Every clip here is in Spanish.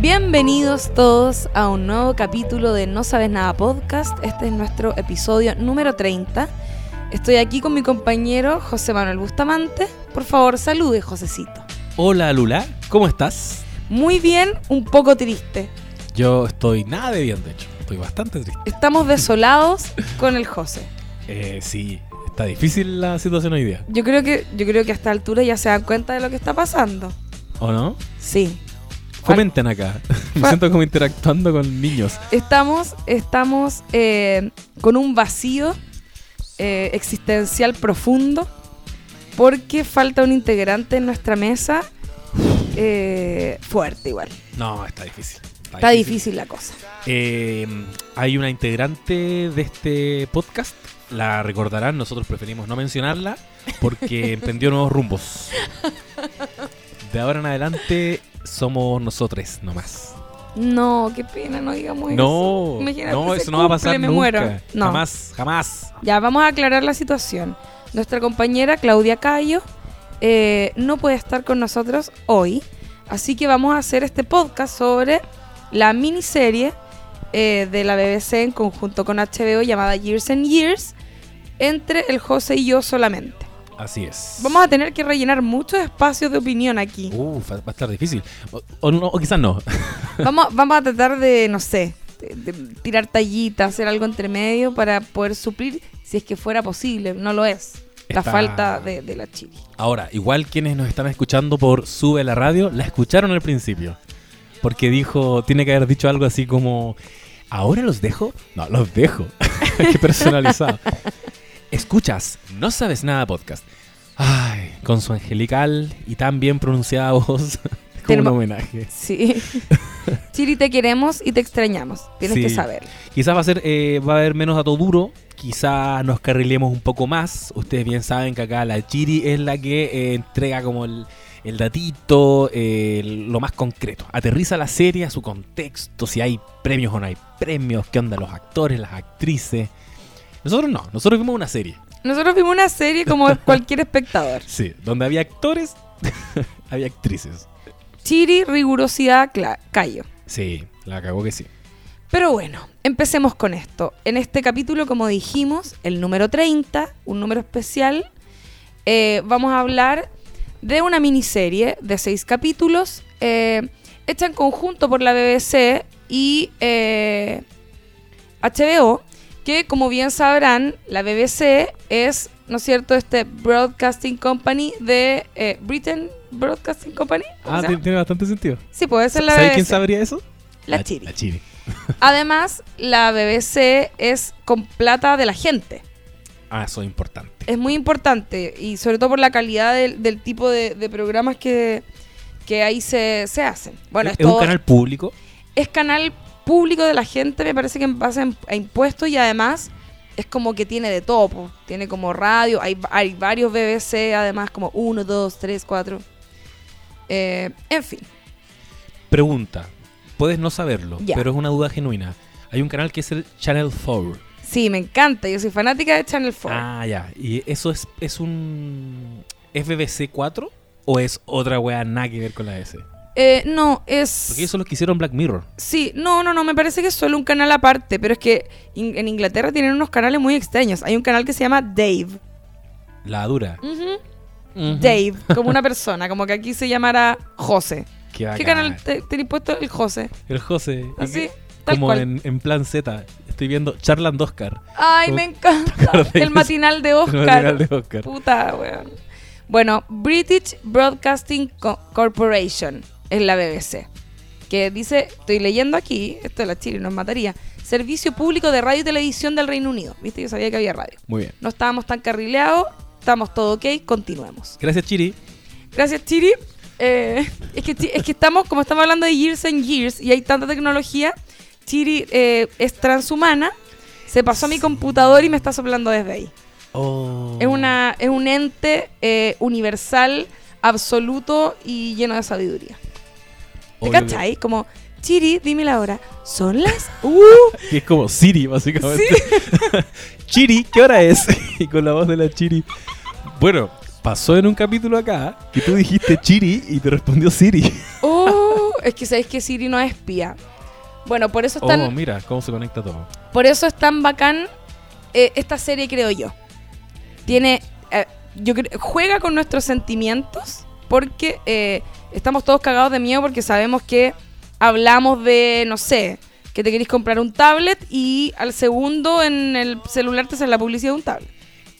Bienvenidos todos a un nuevo capítulo de No Sabes Nada Podcast. Este es nuestro episodio número 30. Estoy aquí con mi compañero José Manuel Bustamante. Por favor, salude, Josecito. Hola Lula, ¿cómo estás? Muy bien, un poco triste. Yo estoy nada de bien, de hecho. Estoy bastante triste. Estamos desolados con el José. Eh, sí, está difícil la situación hoy día. Yo creo que yo creo que a esta altura ya se dan cuenta de lo que está pasando. ¿O no? Sí. Comenten acá. Me siento como interactuando con niños. Estamos, estamos eh, con un vacío eh, existencial profundo porque falta un integrante en nuestra mesa eh, fuerte igual. No, está difícil. Está difícil la cosa. Hay una integrante de este podcast. La recordarán, nosotros preferimos no mencionarla porque emprendió nuevos rumbos. De ahora en adelante somos nosotros nomás. No, qué pena, no digamos No, eso. Imagínate, no, eso no va a pasar me nunca. muero. No. Jamás, jamás. Ya, vamos a aclarar la situación. Nuestra compañera Claudia Cayo eh, no puede estar con nosotros hoy, así que vamos a hacer este podcast sobre la miniserie eh, de la BBC en conjunto con HBO llamada Years and Years, entre el José y yo solamente. Así es. Vamos a tener que rellenar muchos espacios de opinión aquí. Uh, va a estar difícil. O, o no, o quizás no. Vamos, vamos a tratar de, no sé, de, de tirar tallitas, hacer algo entre medio para poder suplir, si es que fuera posible. No lo es. La falta de, de la chili. Ahora, igual quienes nos están escuchando por Sube la Radio, la escucharon al principio. Porque dijo, tiene que haber dicho algo así como, ¿ahora los dejo? No, los dejo. Qué personalizado. Escuchas, no sabes nada podcast. Ay, con su angelical y tan bien pronunciada voz. como un homenaje. Sí. Chiri, te queremos y te extrañamos. Tienes Sí. que saber. Quizás va a ser, eh, va a haber menos dato duro. Quizás nos carrilemos un poco más. Ustedes bien saben que acá la Chiri es la que eh, entrega como el, el datito, eh, lo más concreto. Aterriza la serie a su contexto, si hay premios o no hay premios, qué onda los actores, las actrices. Nosotros no, nosotros vimos una serie. Nosotros vimos una serie como cualquier espectador. Sí, donde había actores, había actrices. Chiri, rigurosidad, callo. Sí, la cagó que sí. Pero bueno, empecemos con esto. En este capítulo, como dijimos, el número 30, un número especial, eh, vamos a hablar de una miniserie de seis capítulos eh, hecha en conjunto por la BBC y eh, HBO, que como bien sabrán, la BBC es, ¿no es cierto?, este Broadcasting Company de eh, Britain Broadcasting Company. ¿cómo Ah, tiene bastante sentido. Sí, puede ser la ¿Sabes BBC. quién sabría eso? La Chiri. La Chiri. Además, la BBC es con plata de la gente. Ah, eso es importante. Es muy importante y sobre todo por la calidad del, del tipo de, de programas que, que ahí se, se hacen. Bueno, es, un canal público. es canal público de la gente, me parece que en base a- impuestos y además es como que tiene de todo. Tiene como radio, hay, hay varios BBC, además como uno, dos, tres, cuatro. Eh, en fin, Pregunta. Puedes no saberlo, pero es una duda genuina. Hay un canal que es el Channel 4. sí, me encanta. Yo soy fanática de Channel 4. Ah, ya. ¿Y eso es, es un FBC 4 o es otra wea nada que ver con la S? Eh, no, es... Porque eso lo que hicieron Black Mirror. Sí, no, no, no, me parece que es solo un canal aparte, pero es que in- en Inglaterra tienen unos canales muy extraños. Hay un canal que se llama Dave. La dura. Dave, como una persona, como que aquí se llamara José. Qué, ¿Qué bacán. canal te, tenéis puesto? El José. El José. ¿Y Así, tal Como cual. en, en plan Z. Estoy viendo Charland Oscar. Ay, ¿Cómo me encanta. El matinal de El Oscar. matinal de Oscar. Puta, weón. Bueno, British Broadcasting Co- Corporation es la BBC. Que dice, estoy leyendo aquí, esto de la Chile nos mataría. Servicio público de radio y televisión del Reino Unido. Viste, yo sabía que había radio. Muy bien. No estábamos tan carrileados, estamos todo ok, continuemos. Gracias, Chiri. Gracias, Chiri. Eh, es, que, es que estamos, como estamos hablando de years and years y hay tanta tecnología, Chiri eh, es transhumana, se pasó a mi computador y me está soplando desde ahí. Oh. Es, una, es un ente eh, universal, absoluto y lleno de sabiduría. ¿Te cachai? Como, Chiri, dime la hora. Son las... ¡Uh! Que es como Siri, básicamente. Chiri, ¿qué hora es? y con la voz de la Chiri. Bueno, pasó en un capítulo acá que tú dijiste Chiri y te respondió Siri. ¡Oh! es que sabéis que Siri no es espía. Bueno, por eso están, Oh, mira cómo se conecta todo. por eso es tan bacán eh, esta serie, creo yo. Tiene, eh, yo creo, juega con nuestros sentimientos porque eh, estamos todos cagados de miedo porque sabemos que hablamos de, no sé, que te queréis comprar un tablet y al segundo en el celular te sale la publicidad de un tablet.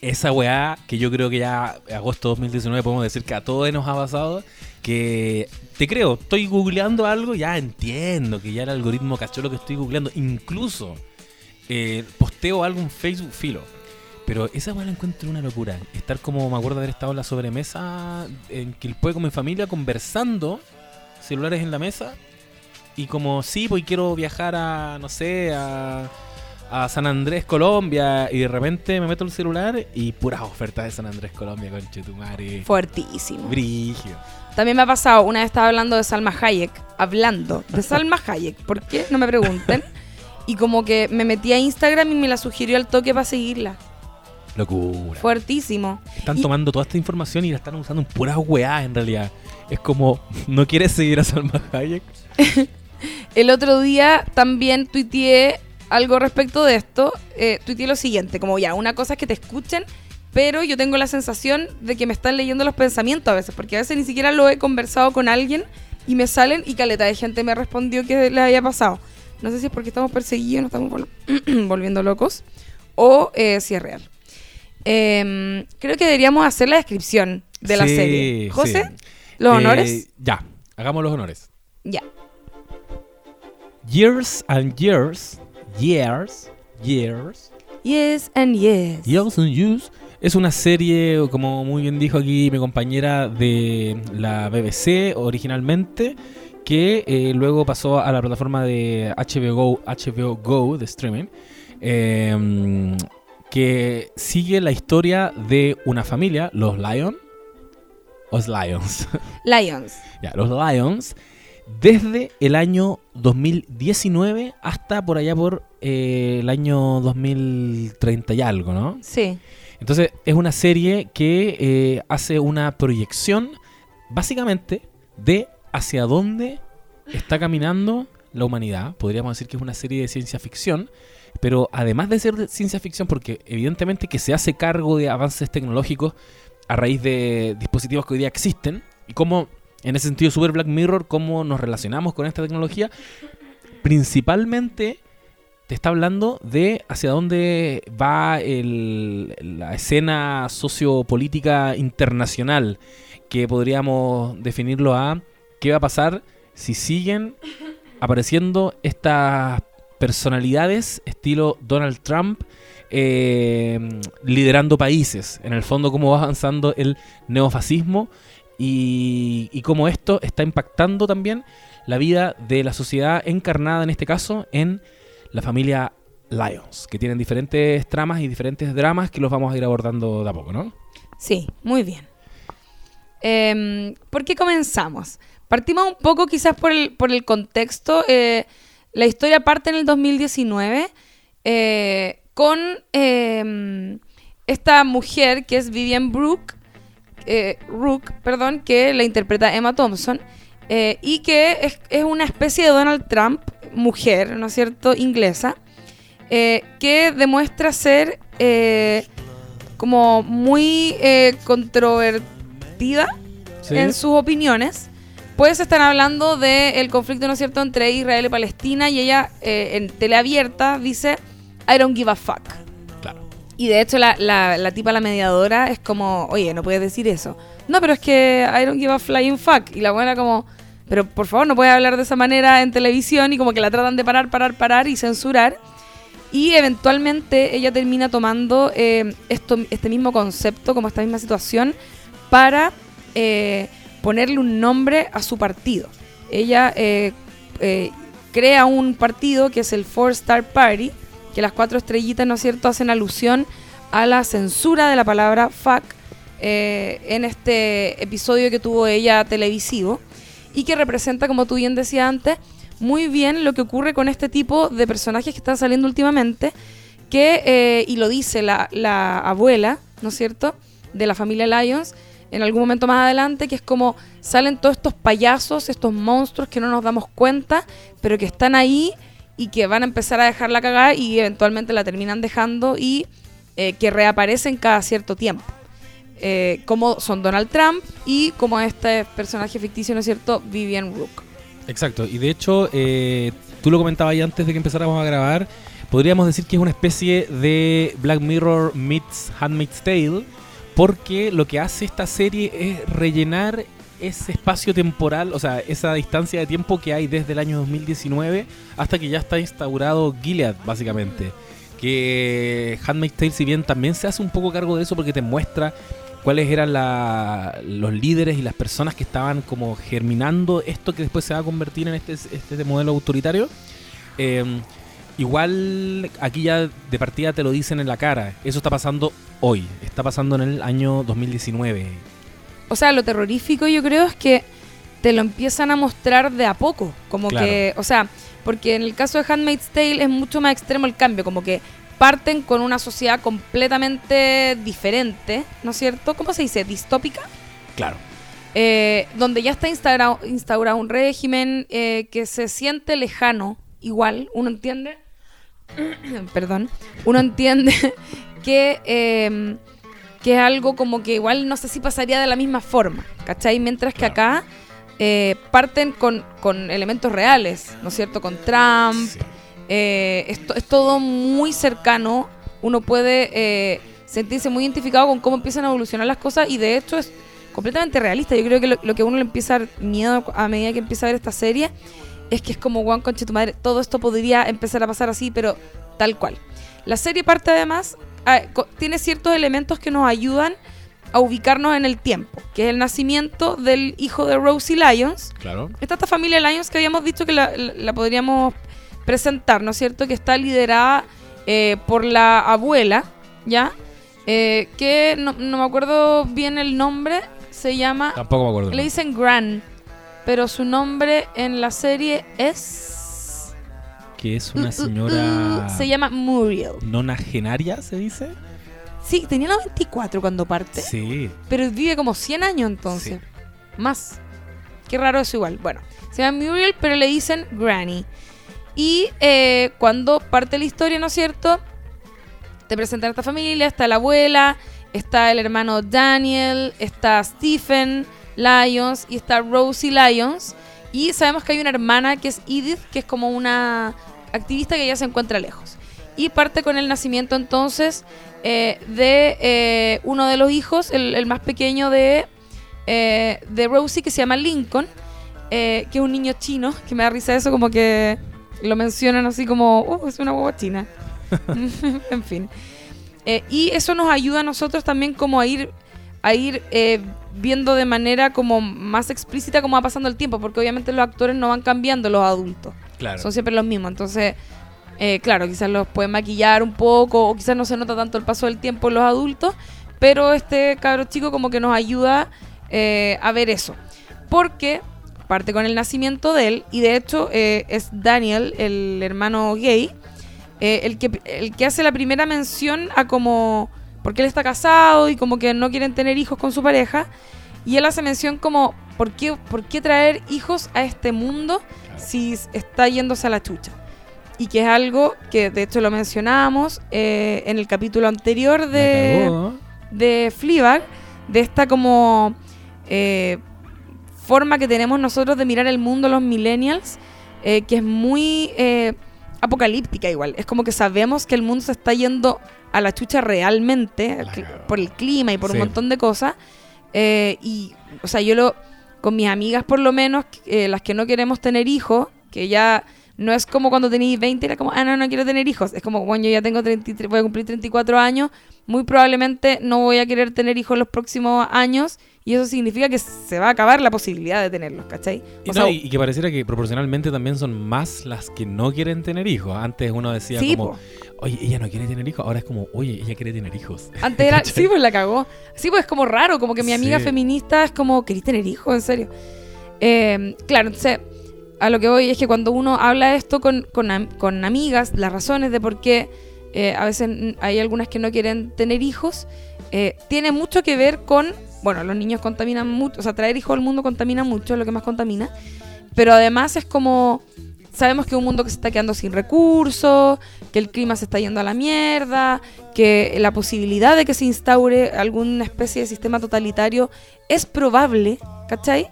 Esa weá que yo creo que ya agosto 2019 podemos decir que a todos nos ha pasado, que te creo, estoy googleando algo, ya entiendo que ya el algoritmo cachó lo que estoy googleando, incluso eh, posteo algo en Facebook filo. Pero esa weá la encuentro una locura. Estar como, me acuerdo de haber estado en la sobremesa en Quilpue con mi familia conversando, celulares en la mesa, y como, sí, pues quiero viajar a, no sé, a, a San Andrés, Colombia, y de repente me meto el celular y puras ofertas de San Andrés, Colombia, con Chetumare. Fuertísimo. Brigio. También me ha pasado, una vez estaba hablando de Salma Hayek, hablando de Salma Hayek, ¿por qué? No me pregunten. Y como que me metí a Instagram y me la sugirió al toque para seguirla. Locura. Fuertísimo. Están Y- tomando toda esta información y la están usando en puras weás en realidad. Es como, ¿no quieres seguir a Salma Hayek? El otro día también tuiteé algo respecto de esto. Eh, tuiteé lo siguiente, como ya, una cosa es que te escuchen, pero yo tengo la sensación de que me están leyendo los pensamientos a veces, porque a veces ni siquiera lo he conversado con alguien y me salen y caleta de gente me respondió que le había pasado. No sé si es porque estamos perseguidos, nos estamos vol- volviendo locos, o eh, si es real. Em, creo que deberíamos hacer la descripción de la Sí, serie. José, sí. los Eh, honores. Ya, hagamos los honores. Ya. Years and years, years, years, Yes and yes. Years and Years es una serie, como muy bien dijo aquí mi compañera de la BBC originalmente, que eh, luego pasó a la plataforma de HBO Go, HBO Go de streaming, eh, que sigue la historia de una familia, los Lion, los Lions, Lions. ya, los Lions, desde el año 2019 hasta por allá por eh, el año 2030 y algo, ¿no? Sí. Entonces es una serie que eh, hace una proyección básicamente de hacia dónde está caminando la humanidad. Podríamos decir que es una serie de ciencia ficción, pero además de ser de ciencia ficción, porque evidentemente que se hace cargo de avances tecnológicos a raíz de dispositivos que hoy día existen y cómo, en ese sentido, Super Black Mirror, cómo nos relacionamos con esta tecnología, principalmente te está hablando de hacia dónde va el- la escena sociopolítica internacional, que podríamos definirlo a qué va a pasar si siguen apareciendo estas personalidades estilo Donald Trump eh, liderando países. En el fondo, cómo va avanzando el neofascismo y, y cómo esto está impactando también la vida de la sociedad encarnada, en este caso, en la familia Lions, que tienen diferentes tramas y diferentes dramas que los vamos a ir abordando de a poco, ¿no? Sí, muy bien. Em, ¿Por qué comenzamos? Partimos un poco quizás por el, por el contexto. eh, la historia parte en el 2019 eh, con em, esta mujer que es Vivian Brooke, eh, Rook, perdón, que la interpreta Emma Thompson, eh, y que es, es una especie de Donald Trump, mujer, ¿no es cierto?, inglesa, que demuestra ser como muy controvertida en sus opiniones. Pues están hablando del conflicto, ¿no es cierto?, entre Israel y Palestina, y ella eh, en teleabierta dice, I don't give a fuck. Claro. Y de hecho la, la, la tipa, la mediadora, es como, oye, no puedes decir eso. No, pero es que I don't give a flying fuck. Y la buena como, pero por favor, no puedes hablar de esa manera en televisión y como que la tratan de parar, parar, parar y censurar. Y eventualmente ella termina tomando eh, esto, este mismo concepto, como esta misma situación, para eh, ponerle un nombre a su partido. Ella eh, eh, crea un partido que es el Four Star Party, que las cuatro estrellitas, ¿no es cierto?, hacen alusión a la censura de la palabra fuck eh, en este episodio que tuvo ella televisivo y que representa, como tú bien decías antes, muy bien lo que ocurre con este tipo de personajes que están saliendo últimamente, que, y lo dice la, la abuela, ¿no es cierto?, de la familia Lions, en algún momento más adelante, que es como salen todos estos payasos, estos monstruos que no nos damos cuenta, pero que están ahí y que van a empezar a dejarla cagar y eventualmente la terminan dejando y eh, que reaparecen cada cierto tiempo. Eh, como son Donald Trump y como este personaje ficticio, ¿no es cierto?, Vivian Rook. Exacto, y de hecho, eh, tú lo comentabas ahí antes de que empezáramos a grabar, podríamos decir que es una especie de Black Mirror meets Handmaid's Tale, porque lo que hace esta serie es rellenar ese espacio temporal, o sea, esa distancia de tiempo que hay desde el año 2019 hasta que ya está instaurado Gilead, básicamente. Que Handmaid's Tale, si bien también se hace un poco cargo de eso porque te muestra cuáles eran los líderes y las personas que estaban como germinando esto que después se va a convertir en este, este modelo autoritario. Eh, igual aquí ya de partida te lo dicen en la cara. Eso está pasando hoy, está pasando en el año 2019. O sea, lo terrorífico yo creo es que te lo empiezan a mostrar de a poco. Como que, o sea, porque en el caso de Handmaid's Tale es mucho más extremo el cambio, como que parten con una sociedad completamente diferente, ¿no es cierto? ¿Cómo se dice? ¿Distópica? Claro. Eh, donde ya está instaurado, instaurado un régimen eh, que se siente lejano, igual, uno entiende, perdón, uno entiende que, em, que es algo como que igual no sé si pasaría de la misma forma, ¿cachai? Mientras que acá eh, parten con, con, elementos reales, ¿no es cierto? Con Trump. Eh, es, todo muy cercano. Uno puede eh, sentirse muy identificado con cómo empiezan a evolucionar las cosas y de hecho es completamente realista. Yo creo que lo, que uno le empieza a dar miedo a medida que empieza a ver esta serie es que es como Juan Conche tu madre, todo esto podría empezar a pasar así, pero tal cual. La serie parte además, ah, tiene ciertos elementos que nos ayudan a ubicarnos en el tiempo, que es el nacimiento del hijo de Rosie Lyons. Claro. Está esta familia Lyons que habíamos dicho que la podríamos presentar, ¿no es cierto? Que está liderada eh, por la abuela, ¿ya? Eh, que no, me acuerdo bien el nombre, se llama... Tampoco me acuerdo. Le dicen Gran, pero su nombre en la serie es... Que es una uh, uh, señora... Uh, se llama Muriel. ¿Nonagenaria se dice? Sí, tenía 94 cuando parte. Sí. Pero vive como 100 años entonces. Más. Qué raro eso igual. Bueno, se llama Muriel, pero le dicen Granny. Y eh, cuando parte la historia, ¿no es cierto? Te presentan esta familia, está la abuela, está el hermano Daniel, está Stephen Lyons y está Rosie Lyons. Y sabemos que hay una hermana que es Edith, que es como una activista que ya se encuentra lejos. Y parte con el nacimiento entonces eh, de eh, uno de los hijos, el, más pequeño de, de Rosie, que se llama Lincoln, que es un niño chino, que me da risa eso, como que lo mencionan así como, oh, es una hueva china. en fin. Eh, y eso nos ayuda a nosotros también como a ir, a ir eh, viendo de manera como más explícita cómo va pasando el tiempo, porque obviamente los actores no van cambiando los adultos. Claro. Son siempre los mismos. Entonces, eh, claro, quizás los pueden maquillar un poco, o quizás no se nota tanto el paso del tiempo en los adultos, pero este cabro chico como que nos ayuda a ver eso. Porque parte con el nacimiento de él y de hecho eh, es Daniel, el hermano gay, eh, el, que, el que hace la primera mención a como, porque él está casado y como que no quieren tener hijos con su pareja, y él hace mención como, ¿por qué, por qué traer hijos a este mundo si está yéndose a la chucha? Y que es algo que de hecho lo mencionábamos eh, en el capítulo anterior de, de Fleabag, de esta como forma que tenemos nosotros de mirar el mundo los millennials, eh, que es muy eh, apocalíptica igual. Es como que sabemos que el mundo se está yendo a la chucha realmente por el clima y por un montón de cosas. Eh, y, o sea, yo lo, con mis amigas por lo menos, las que no queremos tener hijos, que ya no es como cuando tenéis 20, era como, ah, no, no quiero tener hijos. Es como, bueno, yo ya tengo 33, voy a cumplir 34 años, muy probablemente no voy a querer tener hijos los próximos años y eso significa que se va a acabar la posibilidad de tenerlos, ¿cachai? y, que pareciera que proporcionalmente también son más las que no quieren tener hijos. Antes uno decía como, oye, ella no quiere tener hijos. Ahora es como, oye, ella quiere tener hijos. Antes era, sí, pues la cagó. Sí, pues es como raro, como que mi amiga feminista es como, ¿querés tener hijos? En serio. Eh, claro, entonces, a lo que voy es que cuando uno habla esto con, con, amigas, las razones de por qué eh, a veces hay algunas que no quieren tener hijos, eh, tiene mucho que ver con bueno, los niños contaminan mucho, o sea, traer hijos al mundo contamina mucho, es lo que más contamina, pero además es como, sabemos que un mundo que se está quedando sin recursos, que el clima se está yendo a la mierda, que la posibilidad de que se instaure alguna especie de sistema totalitario es probable, ¿cachai?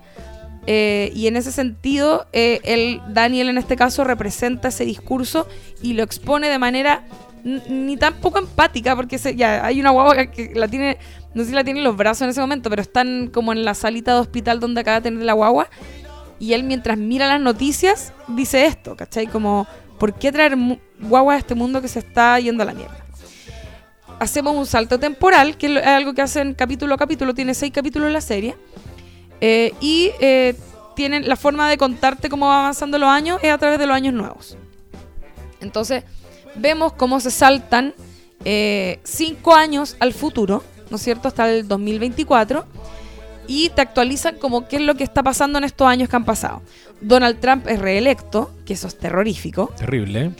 Eh, y en ese sentido, eh, el Daniel en este caso representa ese discurso y lo expone de manera ni tan poco empática, porque ya hay una guagua que la tiene, no sé si la tiene en los brazos en ese momento, pero están como en la salita de hospital donde acaba de tener la guagua. Y él mientras mira las noticias dice esto, ¿cachai? Como, ¿por qué traer guagua a este mundo que se está yendo a la mierda? Hacemos un salto temporal, que es algo que hacen capítulo a capítulo, tiene seis capítulos en la serie. Eh, y eh, tienen la forma de contarte cómo va avanzando los años es a través de los años nuevos. Entonces, vemos cómo se saltan eh, cinco años al futuro, ¿no es cierto? Hasta el 2024. Y te actualizan como qué es lo que está pasando en estos años que han pasado. Donald Trump es reelecto, que eso es terrorífico. Terrible.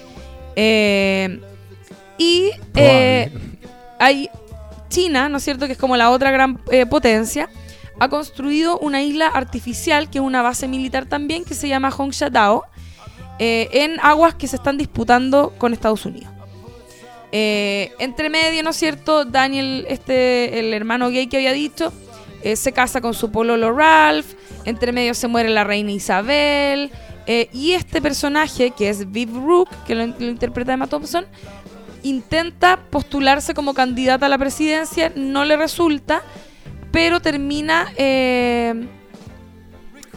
Eh, y hay China, ¿no es cierto? Que es como la otra gran potencia ha construido una isla artificial, que es una base militar también, que se llama Hongsha eh, en aguas que se están disputando con Estados Unidos. Eh, entre medio, ¿no es cierto? Daniel, este, el hermano gay que había dicho, eh, se casa con su pololo Ralph. Entre medio se muere la reina Isabel. Eh, y este personaje, que es Viv Rook, que lo, lo, interpreta Emma Thompson, intenta postularse como candidata a la presidencia, no le resulta pero termina eh,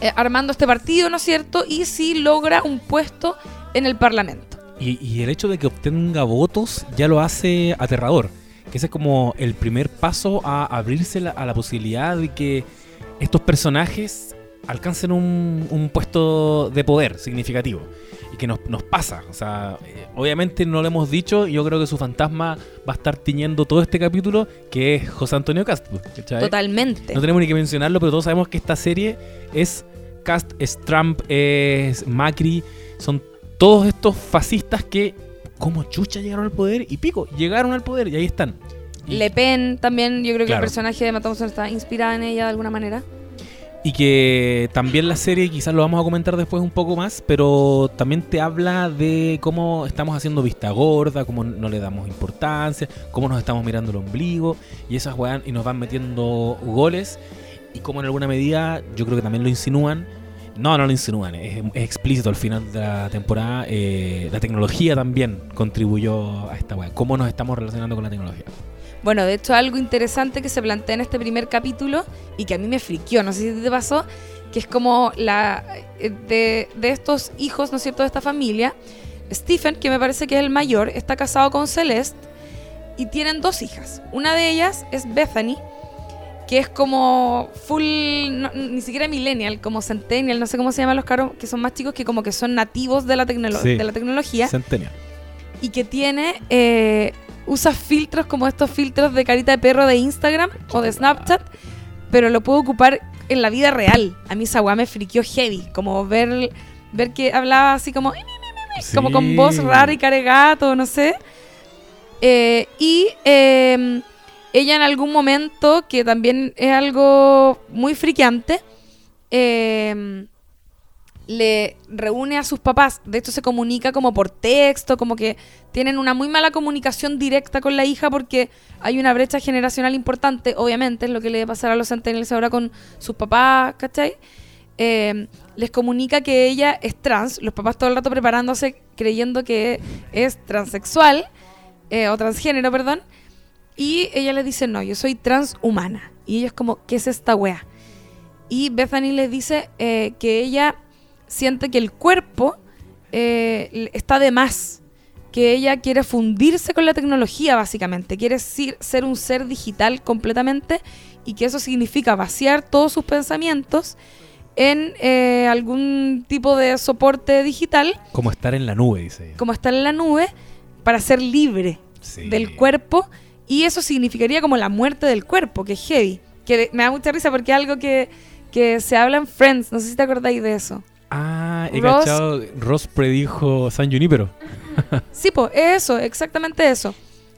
eh, armando este partido, ¿no es cierto? Y sí logra un puesto en el Parlamento. Y, el hecho de que obtenga votos ya lo hace aterrador. Que ese es como el primer paso a abrirse a la posibilidad de que estos personajes alcancen un puesto de poder significativo y que nos, nos pasa. O sea, eh, obviamente no lo hemos dicho, yo creo que su fantasma va a estar tiñendo todo este capítulo, que es José Antonio Cast. Totalmente. No tenemos ni que mencionarlo, pero todos sabemos que esta serie es Cast, es Trump, es Macri, son todos estos fascistas que como chucha llegaron al poder y pico, llegaron al poder y ahí están. Le Pen también, yo creo que el personaje de Matt está inspirado en ella de alguna manera. Y que también la serie, quizás lo vamos a comentar después un poco más, pero también te habla de cómo estamos haciendo vista gorda, cómo no le damos importancia, cómo nos estamos mirando el ombligo, y esas weas, y nos van metiendo goles, y como en alguna medida, yo creo que también lo insinúan. No, no lo insinúan, es, explícito al final de la temporada. Eh, la tecnología también contribuyó a esta wea, cómo nos estamos relacionando con la tecnología. Bueno, de hecho, algo interesante que se plantea en este primer capítulo y que a mí me friqueó, no sé si te pasó, que es como la eh, de, de estos hijos, ¿no es cierto?, de esta familia. Stephen, que me parece que es el mayor, está casado con Celeste y tienen dos hijas. Una de ellas es Bethany, que es como full, ni siquiera millennial, como centennial, no sé cómo se llaman los caros, que son más chicos que como que son nativos de la, de la tecnología. Centennial. Y que tiene eh, usa filtros como estos filtros de carita de perro de Instagram o de Snapchat, pero lo puedo ocupar en la vida real. A mí esa me friqueó heavy, como ver, ver que hablaba así como, como con voz rara y caregato, no sé. Eh, y em, ella en algún momento, que también es algo muy friqueante, eh, le reúne a sus papás. De hecho, se comunica como por texto, como que tienen una muy mala comunicación directa con la hija porque hay una brecha generacional importante, obviamente, es lo que le va a los centennials ahora con sus papás, ¿cachai? Eh, les comunica que ella es trans, los papás todo el rato preparándose creyendo que es transexual, eh, o transgénero, perdón, y ella le dice, no, yo soy transhumana. Y ellos como, ¿qué es esta wea? Y Bethany les dice eh, que ella siente que el cuerpo eh, está de más, que ella quiere fundirse con la tecnología básicamente, quiere ser un ser digital completamente y que eso significa vaciar todos sus pensamientos en eh, algún tipo de soporte digital. Como estar en la nube, dice. Como estar en la nube para ser libre del cuerpo y eso significaría como la muerte del cuerpo, que es heavy. Que me da mucha risa porque es algo que, que se habla en Friends, no sé si te acordáis de eso. Ah, he Ross, cachado. Ross predijo San Junipero. sí, pues eso, exactamente eso.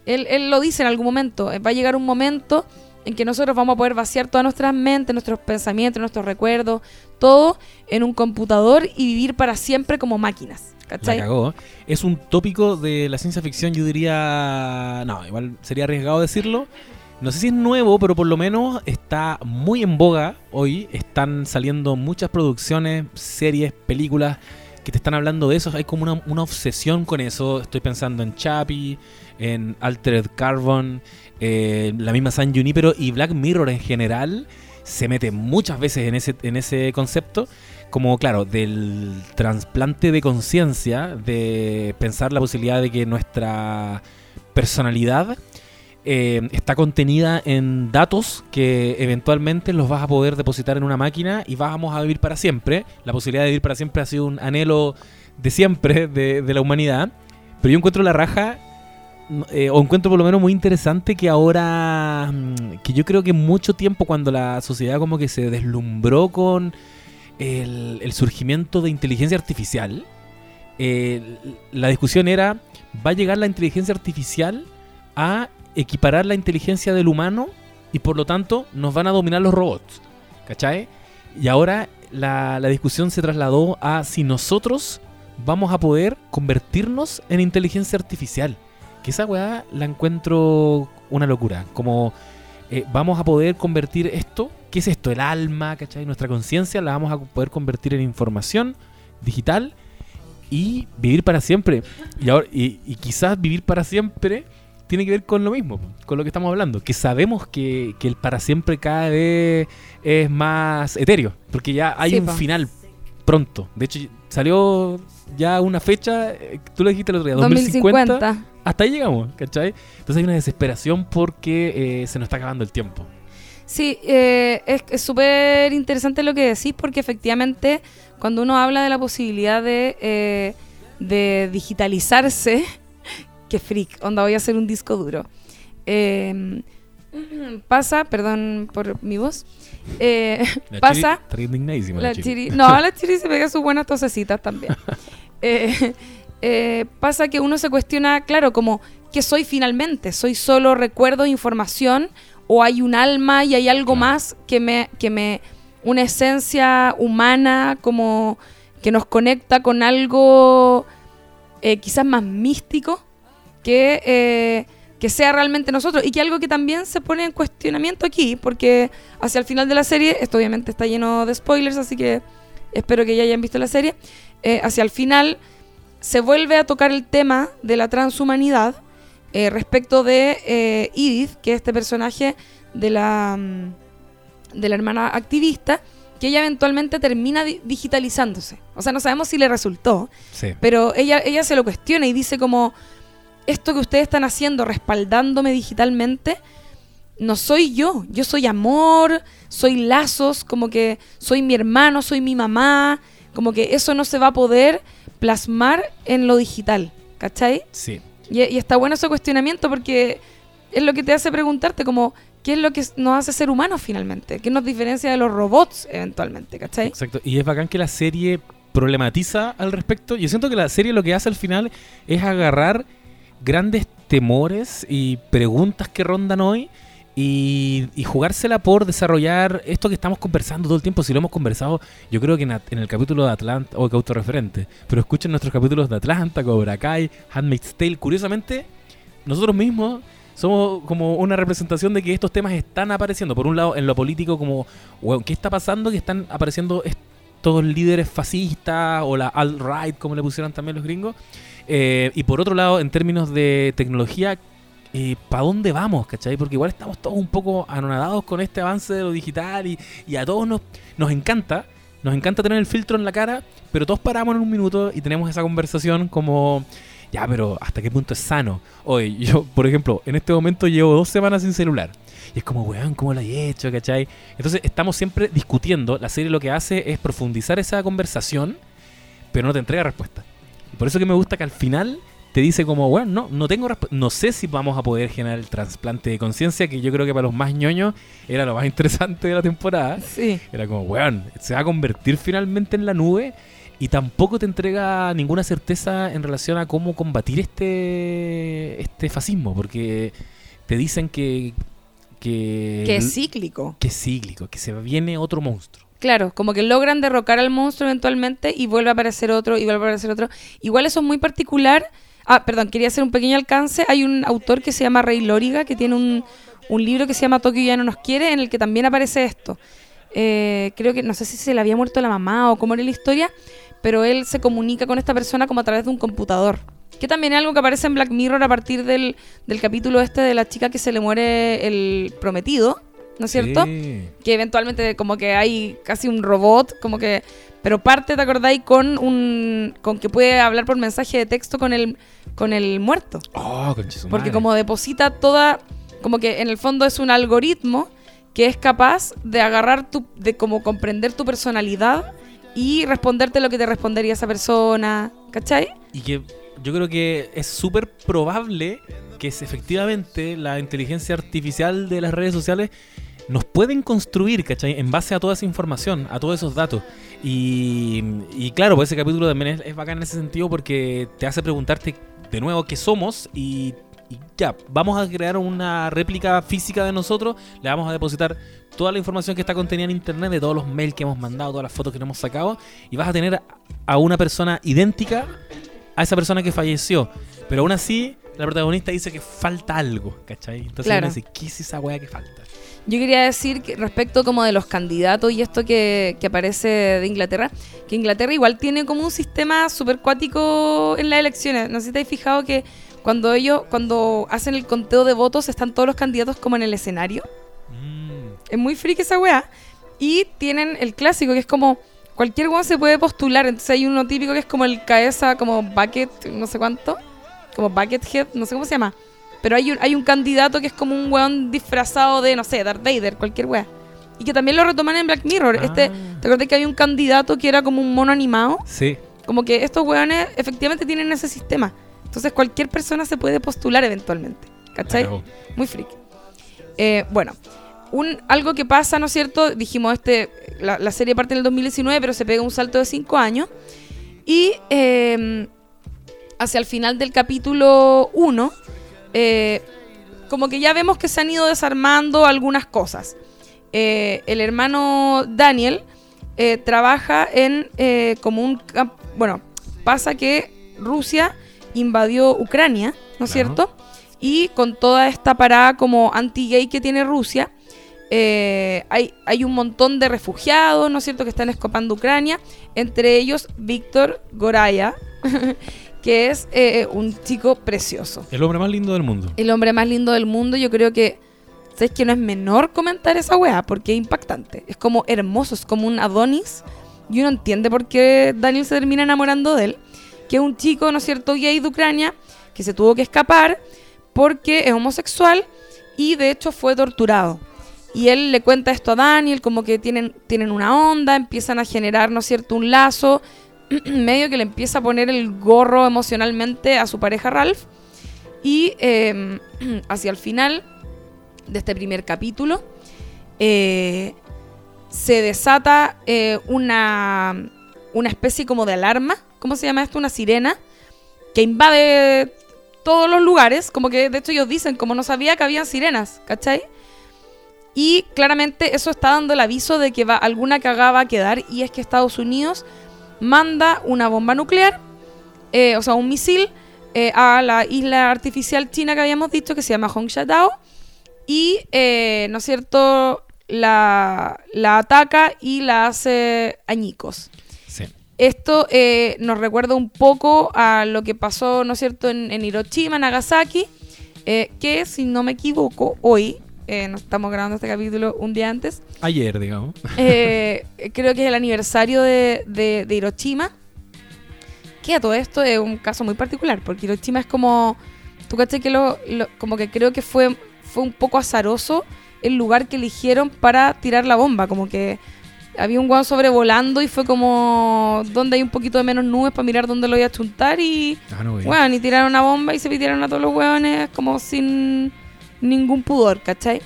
Él, lo dice en algún momento. Va a llegar un momento en que nosotros vamos a poder vaciar todas nuestras mentes, nuestros pensamientos, nuestros recuerdos, todo en un computador y vivir para siempre como máquinas. ¿Cachai? La cagó. Es un tópico de la ciencia ficción, yo diría. No, igual sería arriesgado decirlo. No sé si es nuevo, pero por lo menos está muy en boga hoy. Están saliendo muchas producciones, series, películas que te están hablando de eso. Hay como una, obsesión con eso. Estoy pensando en Chappie, en Altered Carbon, eh, la misma San Junipero y Black Mirror en general. Se mete muchas veces en ese, en ese concepto como claro, del trasplante de conciencia, de pensar la posibilidad de que nuestra personalidad eh, está contenida en datos que eventualmente los vas a poder depositar en una máquina y vamos a vivir para siempre. La posibilidad de vivir para siempre ha sido un anhelo de siempre de, la humanidad. Pero yo encuentro la raja, eh, o encuentro por lo menos muy interesante que ahora, mm, que yo creo que mucho tiempo cuando la sociedad como que se deslumbró con el, el surgimiento de inteligencia artificial, eh, la discusión era, ¿va a llegar la inteligencia artificial a equiparar la inteligencia del humano y por lo tanto nos van a dominar los robots? ¿Cachai? Y ahora la, la discusión se trasladó a si nosotros vamos a poder convertirnos en inteligencia artificial. Que esa weá la encuentro una locura. Como eh, vamos a poder convertir esto, ¿qué es esto? El alma, ¿cachai? Nuestra conciencia la vamos a poder convertir en información digital y vivir para siempre. Y, ahora, y, y quizás vivir para siempre tiene que ver con lo mismo, con lo que estamos hablando. Que sabemos que, que el para siempre cada vez es más etéreo, porque ya hay Sí, un po. final pronto. De hecho, salió ya una fecha, eh, tú lo dijiste el otro día, 2050. 2050. Hasta ahí llegamos, ¿cachai? Entonces hay una desesperación porque eh, se nos está acabando el tiempo. Sí, eh, es es súper interesante lo que decís porque efectivamente cuando uno habla de la posibilidad de, eh, de digitalizarse, que freak, onda voy a hacer un disco duro. Eh, pasa, perdón por mi voz, eh, La pasa... Chiri está indignadísima la La Chiri. chiri, no, la chiri se pega sus buenas tosecitas también. Eh, eh, pasa que uno se cuestiona, claro, como, ¿qué soy finalmente? ¿Soy solo recuerdo, información? ¿O hay un alma y hay algo Claro. más que me, que me, una esencia humana como que nos conecta con algo quizás más místico que, eh, que sea realmente nosotros y que algo que también se pone en cuestionamiento aquí porque hacia el final de la serie, esto obviamente está lleno de spoilers, así que espero que ya hayan visto la serie, eh, hacia el final se vuelve a tocar el tema de la transhumanidad eh, respecto de Edith, que es este personaje de la, mm, de la hermana activista, que ella eventualmente termina di- digitalizándose. O sea, no sabemos si le resultó, Sí. pero ella, ella se lo cuestiona y dice como, esto que ustedes están haciendo, respaldándome digitalmente, no soy yo, yo soy amor, soy lazos, como que soy mi hermano, soy mi mamá, como que eso no se va a poder plasmar en lo digital, ¿cachai? Sí. Y, y está bueno ese cuestionamiento porque es lo que te hace preguntarte como, ¿qué es lo que nos hace ser humanos finalmente? ¿Qué nos diferencia de los robots eventualmente, ¿cachai? Exacto. Y es bacán que la serie problematiza al respecto. Yo siento que la serie lo que hace al final es agarrar grandes temores y preguntas que rondan hoy y, jugársela por desarrollar esto que estamos conversando todo el tiempo. Si lo hemos conversado, yo creo que en, el capítulo de Atlanta, o que autorreferente, pero escuchen nuestros capítulos de Atlanta, Cobra Kai, Handmaid's Tale. Curiosamente, nosotros mismos somos como una representación de que estos temas están apareciendo. Por un lado, en lo político, como, weón, ¿qué está pasando? Que están apareciendo estos líderes fascistas o la alt-right, como le pusieron también los gringos. Eh, y por otro lado, en términos de tecnología, ¿para dónde vamos? ¿Cachai? Porque igual estamos todos un poco anonadados con este avance de lo digital y, a todos nos, nos encanta. Nos encanta tener el filtro en la cara, pero todos paramos en un minuto y tenemos esa conversación como, ya, pero ¿hasta qué punto es sano? Hoy, yo, por ejemplo, en este momento llevo dos semanas sin celular. Y es como, weón, ¿cómo lo he hecho? ¿Cachai? Entonces estamos siempre discutiendo. La serie lo que hace es profundizar esa conversación, pero no te entrega respuesta. Y por eso que me gusta que al final te dice como, bueno, no, no tengo no sé si vamos a poder generar el trasplante de conciencia, que yo creo que para los más ñoños era lo más interesante de la temporada. Sí. Era como, weón, se va a convertir finalmente en la nube y tampoco te entrega ninguna certeza en relación a cómo combatir este, este fascismo, porque te dicen que, que... Que es cíclico. Que es cíclico, que se viene otro monstruo. Claro, como que logran derrocar al monstruo eventualmente y vuelve a aparecer otro y vuelve a aparecer otro. Igual eso es muy particular. Ah, perdón, quería hacer un pequeño alcance. Hay un autor que se llama Rey Lóriga que tiene un, un libro que se llama Tokio ya no nos quiere en el que también aparece esto. Eh, creo que no sé si se le había muerto la mamá o cómo era la historia, pero él se comunica con esta persona como a través de un computador. Que también es algo que aparece en Black Mirror a partir del, del capítulo este de la chica que se le muere el prometido. ¿No es cierto? Sí. Que eventualmente como que hay casi un robot, como que... Pero parte, ¿te acordáis? Con un... Con que puede hablar por mensaje de texto con el, con el muerto. Oh, Porque como deposita toda... Como que en el fondo es un algoritmo que es capaz de agarrar tu... De como comprender tu personalidad y responderte lo que te respondería esa persona. ¿Cachai? Y que yo creo que es súper probable que es efectivamente la inteligencia artificial de las redes sociales nos pueden construir, ¿cachai? En base a toda esa información, a todos esos datos. Y, y claro, pues ese capítulo también es, es bacán en ese sentido porque te hace preguntarte de nuevo qué somos y, y ya, vamos a crear una réplica física de nosotros, le vamos a depositar toda la información que está contenida en internet, de todos los mails que hemos mandado, todas las fotos que nos hemos sacado, y vas a tener a una persona idéntica a esa persona que falleció. Pero aún así, la protagonista dice que falta algo, ¿cachai? Entonces Claro. uno dice, ¿qué es esa weá que falta? Yo quería decir que respecto como de los candidatos y esto que, que aparece de Inglaterra, que Inglaterra igual tiene como un sistema súper cuático en las elecciones. No sé si te has fijado que cuando ellos, cuando hacen el conteo de votos, están todos los candidatos como en el escenario. Mm, Es muy freak esa weá. Y tienen el clásico, que es como cualquier weón se puede postular. Entonces hay uno típico que es como el cabeza, como bucket, no sé cuánto. Como buckethead, no sé cómo se llama. Pero hay un, hay un candidato que es como un weón disfrazado de, no sé, Darth Vader, cualquier weá. Y que también lo retoman en Black Mirror. Ah. Este, ¿Te acuerdas que había un candidato que era como un mono animado? sí. Como que estos weones efectivamente tienen ese sistema. Entonces cualquier persona se puede postular eventualmente. ¿Cachai? la cagó. Muy friki. Eh, bueno, un, algo que pasa, ¿no es cierto? Dijimos, este, la, la serie parte en el 2019, pero se pega un salto de 5 años. Y eh, hacia el final del capítulo 1, eh, como que ya vemos que se han ido desarmando algunas cosas. Eh, el hermano Daniel eh, trabaja en como un... Bueno, pasa que Rusia invadió Ucrania, ¿no es cierto? Y con toda esta parada como anti-gay que tiene Rusia, eh, hay, hay un montón de refugiados, ¿no es cierto?, que están escapando Ucrania, entre ellos Víctor Goraya, que es eh, un chico precioso. El hombre más lindo del mundo. El hombre más lindo del mundo, yo creo que, ¿sabes que no es menor comentar esa weá? Porque es impactante. Es como hermoso, es como un Adonis. Y uno entiende por qué Daniel se termina enamorando de él. Que es un chico, ¿no es cierto?, gay de Ucrania, que se tuvo que escapar porque es homosexual y de hecho fue torturado. Y él le cuenta esto a Daniel, como que tienen, tienen una onda, empiezan a generar, ¿no es cierto?, un lazo, medio que le empieza a poner el gorro emocionalmente a su pareja Ralph. Y eh, hacia el final de este primer capítulo, eh, se desata eh, una, una especie como de alarma, ¿cómo se llama esto? Una sirena, que invade todos los lugares, como que de hecho ellos dicen, como no sabía que habían sirenas, ¿cachai? Y claramente eso está dando el aviso de que va, alguna cagada va a quedar y es que Estados Unidos manda una bomba nuclear, eh, o sea, un misil eh, a la isla artificial china que habíamos dicho que se llama Hongsha-Dao y, eh, ¿no es cierto?, la, la ataca y la hace añicos. Sí. Esto eh, nos recuerda un poco a lo que pasó, ¿no es cierto?, en, en Hiroshima, Nagasaki, eh, que si no me equivoco, hoy, eh, nos estamos grabando este capítulo un día antes, Ayer, digamos. eh, creo que es el aniversario de, de- de Hiroshima. Que a todo esto es un caso muy particular, porque Hiroshima es como. Tú caché que lo, lo- como que creo que fue, fue un poco azaroso el lugar que eligieron para tirar la bomba. Como que había un guau sobrevolando y fue como. donde hay un poquito de menos nubes para mirar dónde lo iba a chuntar y. Ah, no. Bueno, y tiraron una bomba y se pitieron a todos los hueones como sin ningún pudor, ¿cachai?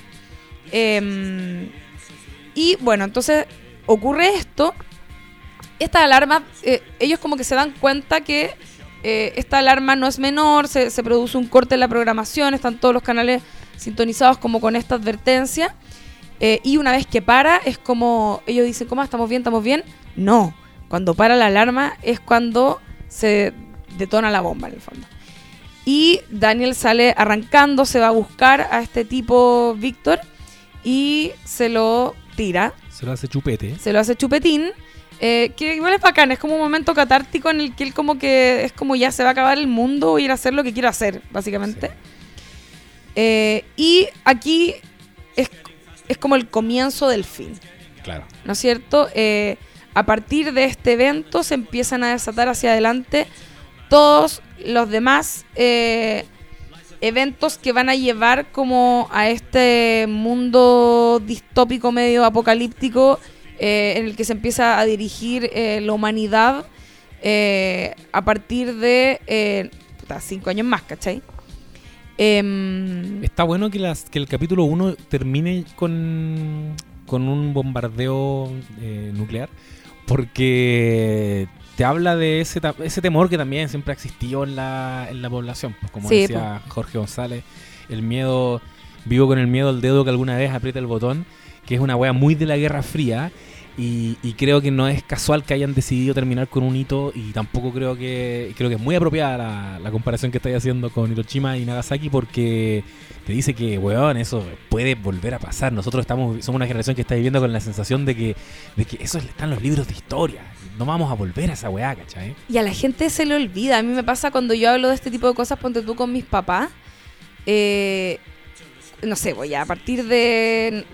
Em, y bueno, entonces ocurre esto. Esta alarma, eh, ellos como que se dan cuenta que eh, esta alarma no es menor, se, se produce un corte en la programación, están todos los canales sintonizados como con esta advertencia. Eh, y una vez que para, es como ellos dicen, ¿cómo estamos bien? ¿Estamos bien? No. Cuando para la alarma es cuando se detona la bomba en el fondo. Y Daniel sale arrancando, se va a buscar a este tipo Víctor y se lo tira. Se lo hace chupete. Se lo hace chupetín. Eh, que igual es bacán, es como un momento catártico en el que él como que es como ya se va a acabar el mundo y ir a hacer lo que quiero hacer, básicamente. Sí. Eh, y aquí es, es como el comienzo del fin, Claro. ¿no es cierto? Eh, a partir de este evento se empiezan a desatar hacia adelante todos los demás eh, eventos que van a llevar como a este mundo distópico medio apocalíptico eh, en el que se empieza a dirigir eh, la humanidad a partir de puta, cinco años más, ¿cachai? Em, Está bueno que, que el capítulo 1 termine con, con un bombardeo nuclear, porque te habla de ese, ese temor que también siempre ha existido en la, en la población. Pues como Sí, decía Jorge González, el miedo, vivo con el miedo al dedo que alguna vez aprieta el botón, que es una wea muy de la Guerra Fría. Y, y creo que no es casual que hayan decidido terminar con un hito y tampoco creo que creo que es muy apropiada la, la comparación que estáis haciendo con Hiroshima y Nagasaki porque te dice que, weón, eso puede volver a pasar. Nosotros estamos somos una generación que está viviendo con la sensación de que, de que eso está en los libros de historia. No vamos a volver a esa weá, ¿cachai? Y a la gente se le olvida. A mí me pasa cuando yo hablo de este tipo de cosas, ponte tú con mis papás. eh, no sé, voy a partir de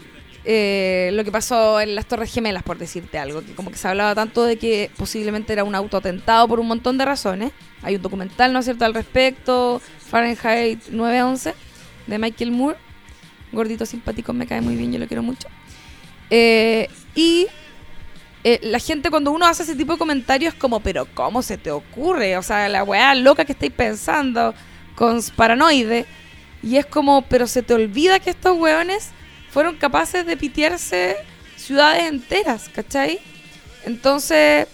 eh, lo que pasó en las Torres Gemelas, por decirte algo, que como que se hablaba tanto de que posiblemente era un autoatentado por un montón de razones. Hay un documental, ¿no es cierto?, al respecto, Fahrenheit 911, de Michael Moore. Gordito simpático, me cae muy bien, yo lo quiero mucho. Eh, y eh, la gente cuando uno hace ese tipo de comentarios es como, pero ¿cómo se te ocurre? O sea, la weá loca que estáis pensando, con paranoide. Y es como, pero se te olvida que estos weones fueron capaces de pitearse ciudades enteras, ¿cachai? Entonces,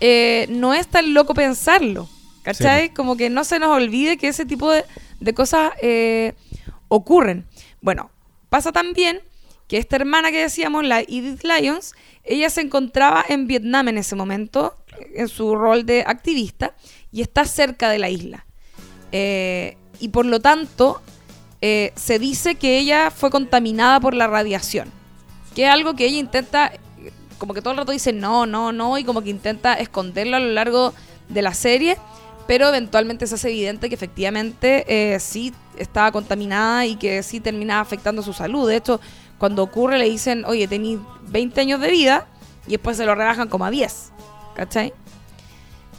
eh, no es tan loco pensarlo, ¿cachai? Como que no se nos olvide que ese tipo de, de cosas eh, ocurren. Bueno, pasa también que esta hermana que decíamos, la Edith Lyons, ella se encontraba en Vietnam en ese momento, en su rol de activista, y está cerca de la isla. Eh, y por lo tanto, eh, se dice que ella fue contaminada por la radiación, que es algo que ella intenta, como que todo el rato dice no, no, no, y como que intenta esconderlo a lo largo de la serie, pero eventualmente se hace evidente que efectivamente eh, sí estaba contaminada y que sí terminaba afectando su salud. De hecho, cuando ocurre le dicen, oye, tenés 20 años de vida y después se lo rebajan como a 10. ¿Cachai?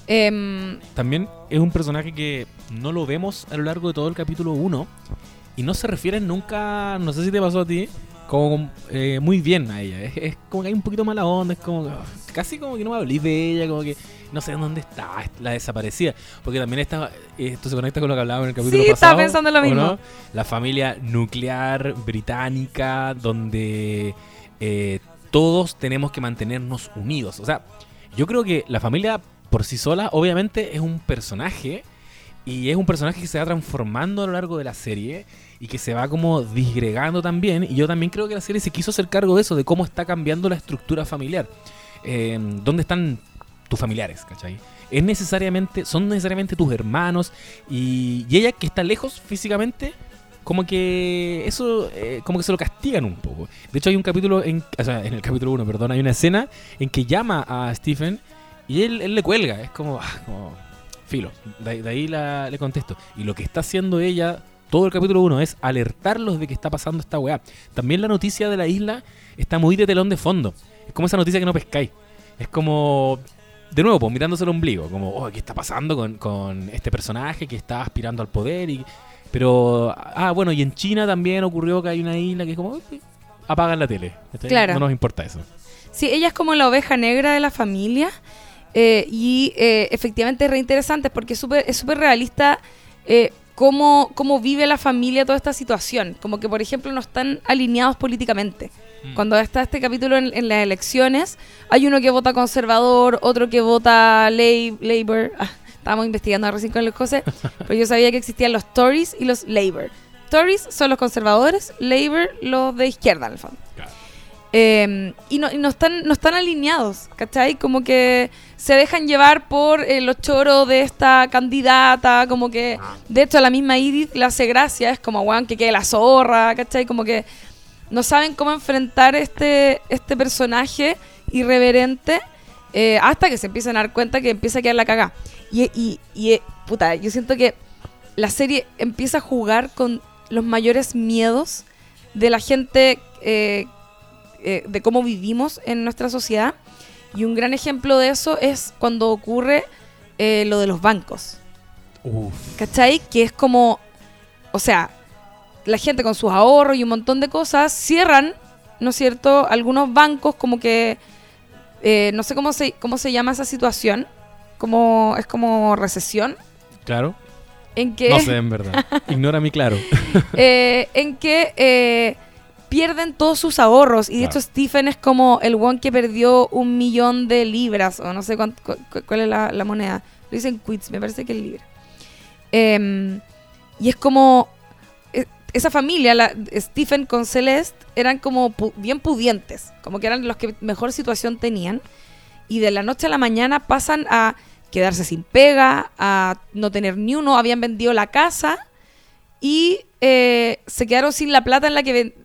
Em, También es un personaje que no lo vemos a lo largo de todo el capítulo 1 y no se refieren nunca, no sé si te pasó a ti, como eh, muy bien a ella. Es, como que hay un poquito mala onda, es como que- casi como que no me hablé de ella, como que no sé dónde está, la desaparecida. Porque también está, esto se conecta con lo que hablábamos en el capítulo Sí, pasado. estaba pensando lo ¿o mismo. no? La familia nuclear británica, donde eh, todos tenemos que mantenernos unidos. O sea, yo creo que la familia por sí sola, obviamente, es un personaje. Y es un personaje que se va transformando a lo largo de la serie y que se va como disgregando también. Y yo también creo que la serie se quiso hacer cargo de eso, de cómo está cambiando la estructura familiar. Eh, ¿Dónde están tus familiares? ¿Cachai? Es necesariamente, son necesariamente tus hermanos. Y, y ella que está lejos físicamente, como que eso, eh, como que se lo castigan un poco. De hecho, hay un capítulo, en, en el capítulo 1, perdón, hay una escena en que llama a Stephen y él, él le cuelga. Es como, ah, filo. De ahí la- le contesto. Y lo que está haciendo ella, todo el capítulo 1, es alertarlos de que está pasando esta weá. También la noticia de la isla está muy de telón de fondo. Es como esa noticia que no pescáis. Es como, de nuevo, pues mirándose el ombligo. Como, oh, ¿qué está pasando con, con este personaje que está aspirando al poder? y Pero, ah, bueno, y en China también ocurrió que hay una isla que es como, "Uy, apagan la tele. Claro. No nos importa eso. Sí, ella es como la oveja negra de la familia eh, y eh, efectivamente es re interesante porque es súper es súper realista eh, cómo, cómo vive la familia toda esta situación. Como que, por ejemplo, no están alineados políticamente. Mm. Cuando está este capítulo en, en las elecciones, hay uno que vota conservador, otro que vota lay- Labour. Ah, estábamos investigando recién con los cosas, pero yo sabía que existían los Tories y los Labour. Tories son los conservadores, Labour los de izquierda, en el fondo. Eh, y no, y no están, no están alineados, ¿cachai? Como que se dejan llevar por eh, los choros de esta candidata, como que, de hecho, a la misma Edith le hace gracia, es como, weón, que quede la zorra, ¿cachai? Como que no saben cómo enfrentar este, este personaje irreverente eh, hasta que se empiezan a dar cuenta que empieza a quedar la cagada. Y, y, y, eh, puta, yo siento que la serie empieza a jugar con los mayores miedos de la gente, eh, eh, de cómo vivimos en nuestra sociedad. Y un gran ejemplo de eso es cuando ocurre lo de los bancos. Uf. ¿Cachai? Que es como, o sea, la gente con sus ahorros y un montón de cosas cierran, ¿no es cierto? Algunos bancos como que, eh, no sé cómo se, cómo se llama esa situación, como, es como recesión, Claro. en que... No sé, en verdad. Ignora mi claro. eh, en que eh, pierden todos sus ahorros. Y de Claro. hecho Stephen es como el one que perdió un millón de libras, o no sé cuánto- cu- cu- cuál es la, la moneda. Lo dicen quits, me parece que es libra. Em, y es como... Esa familia, la, Stephen con Celeste, eran como pu- bien pudientes, como que eran los que mejor situación tenían. Y de la noche a la mañana pasan a quedarse sin pega, a no tener ni uno, habían vendido la casa y eh, se quedaron sin la plata en la que,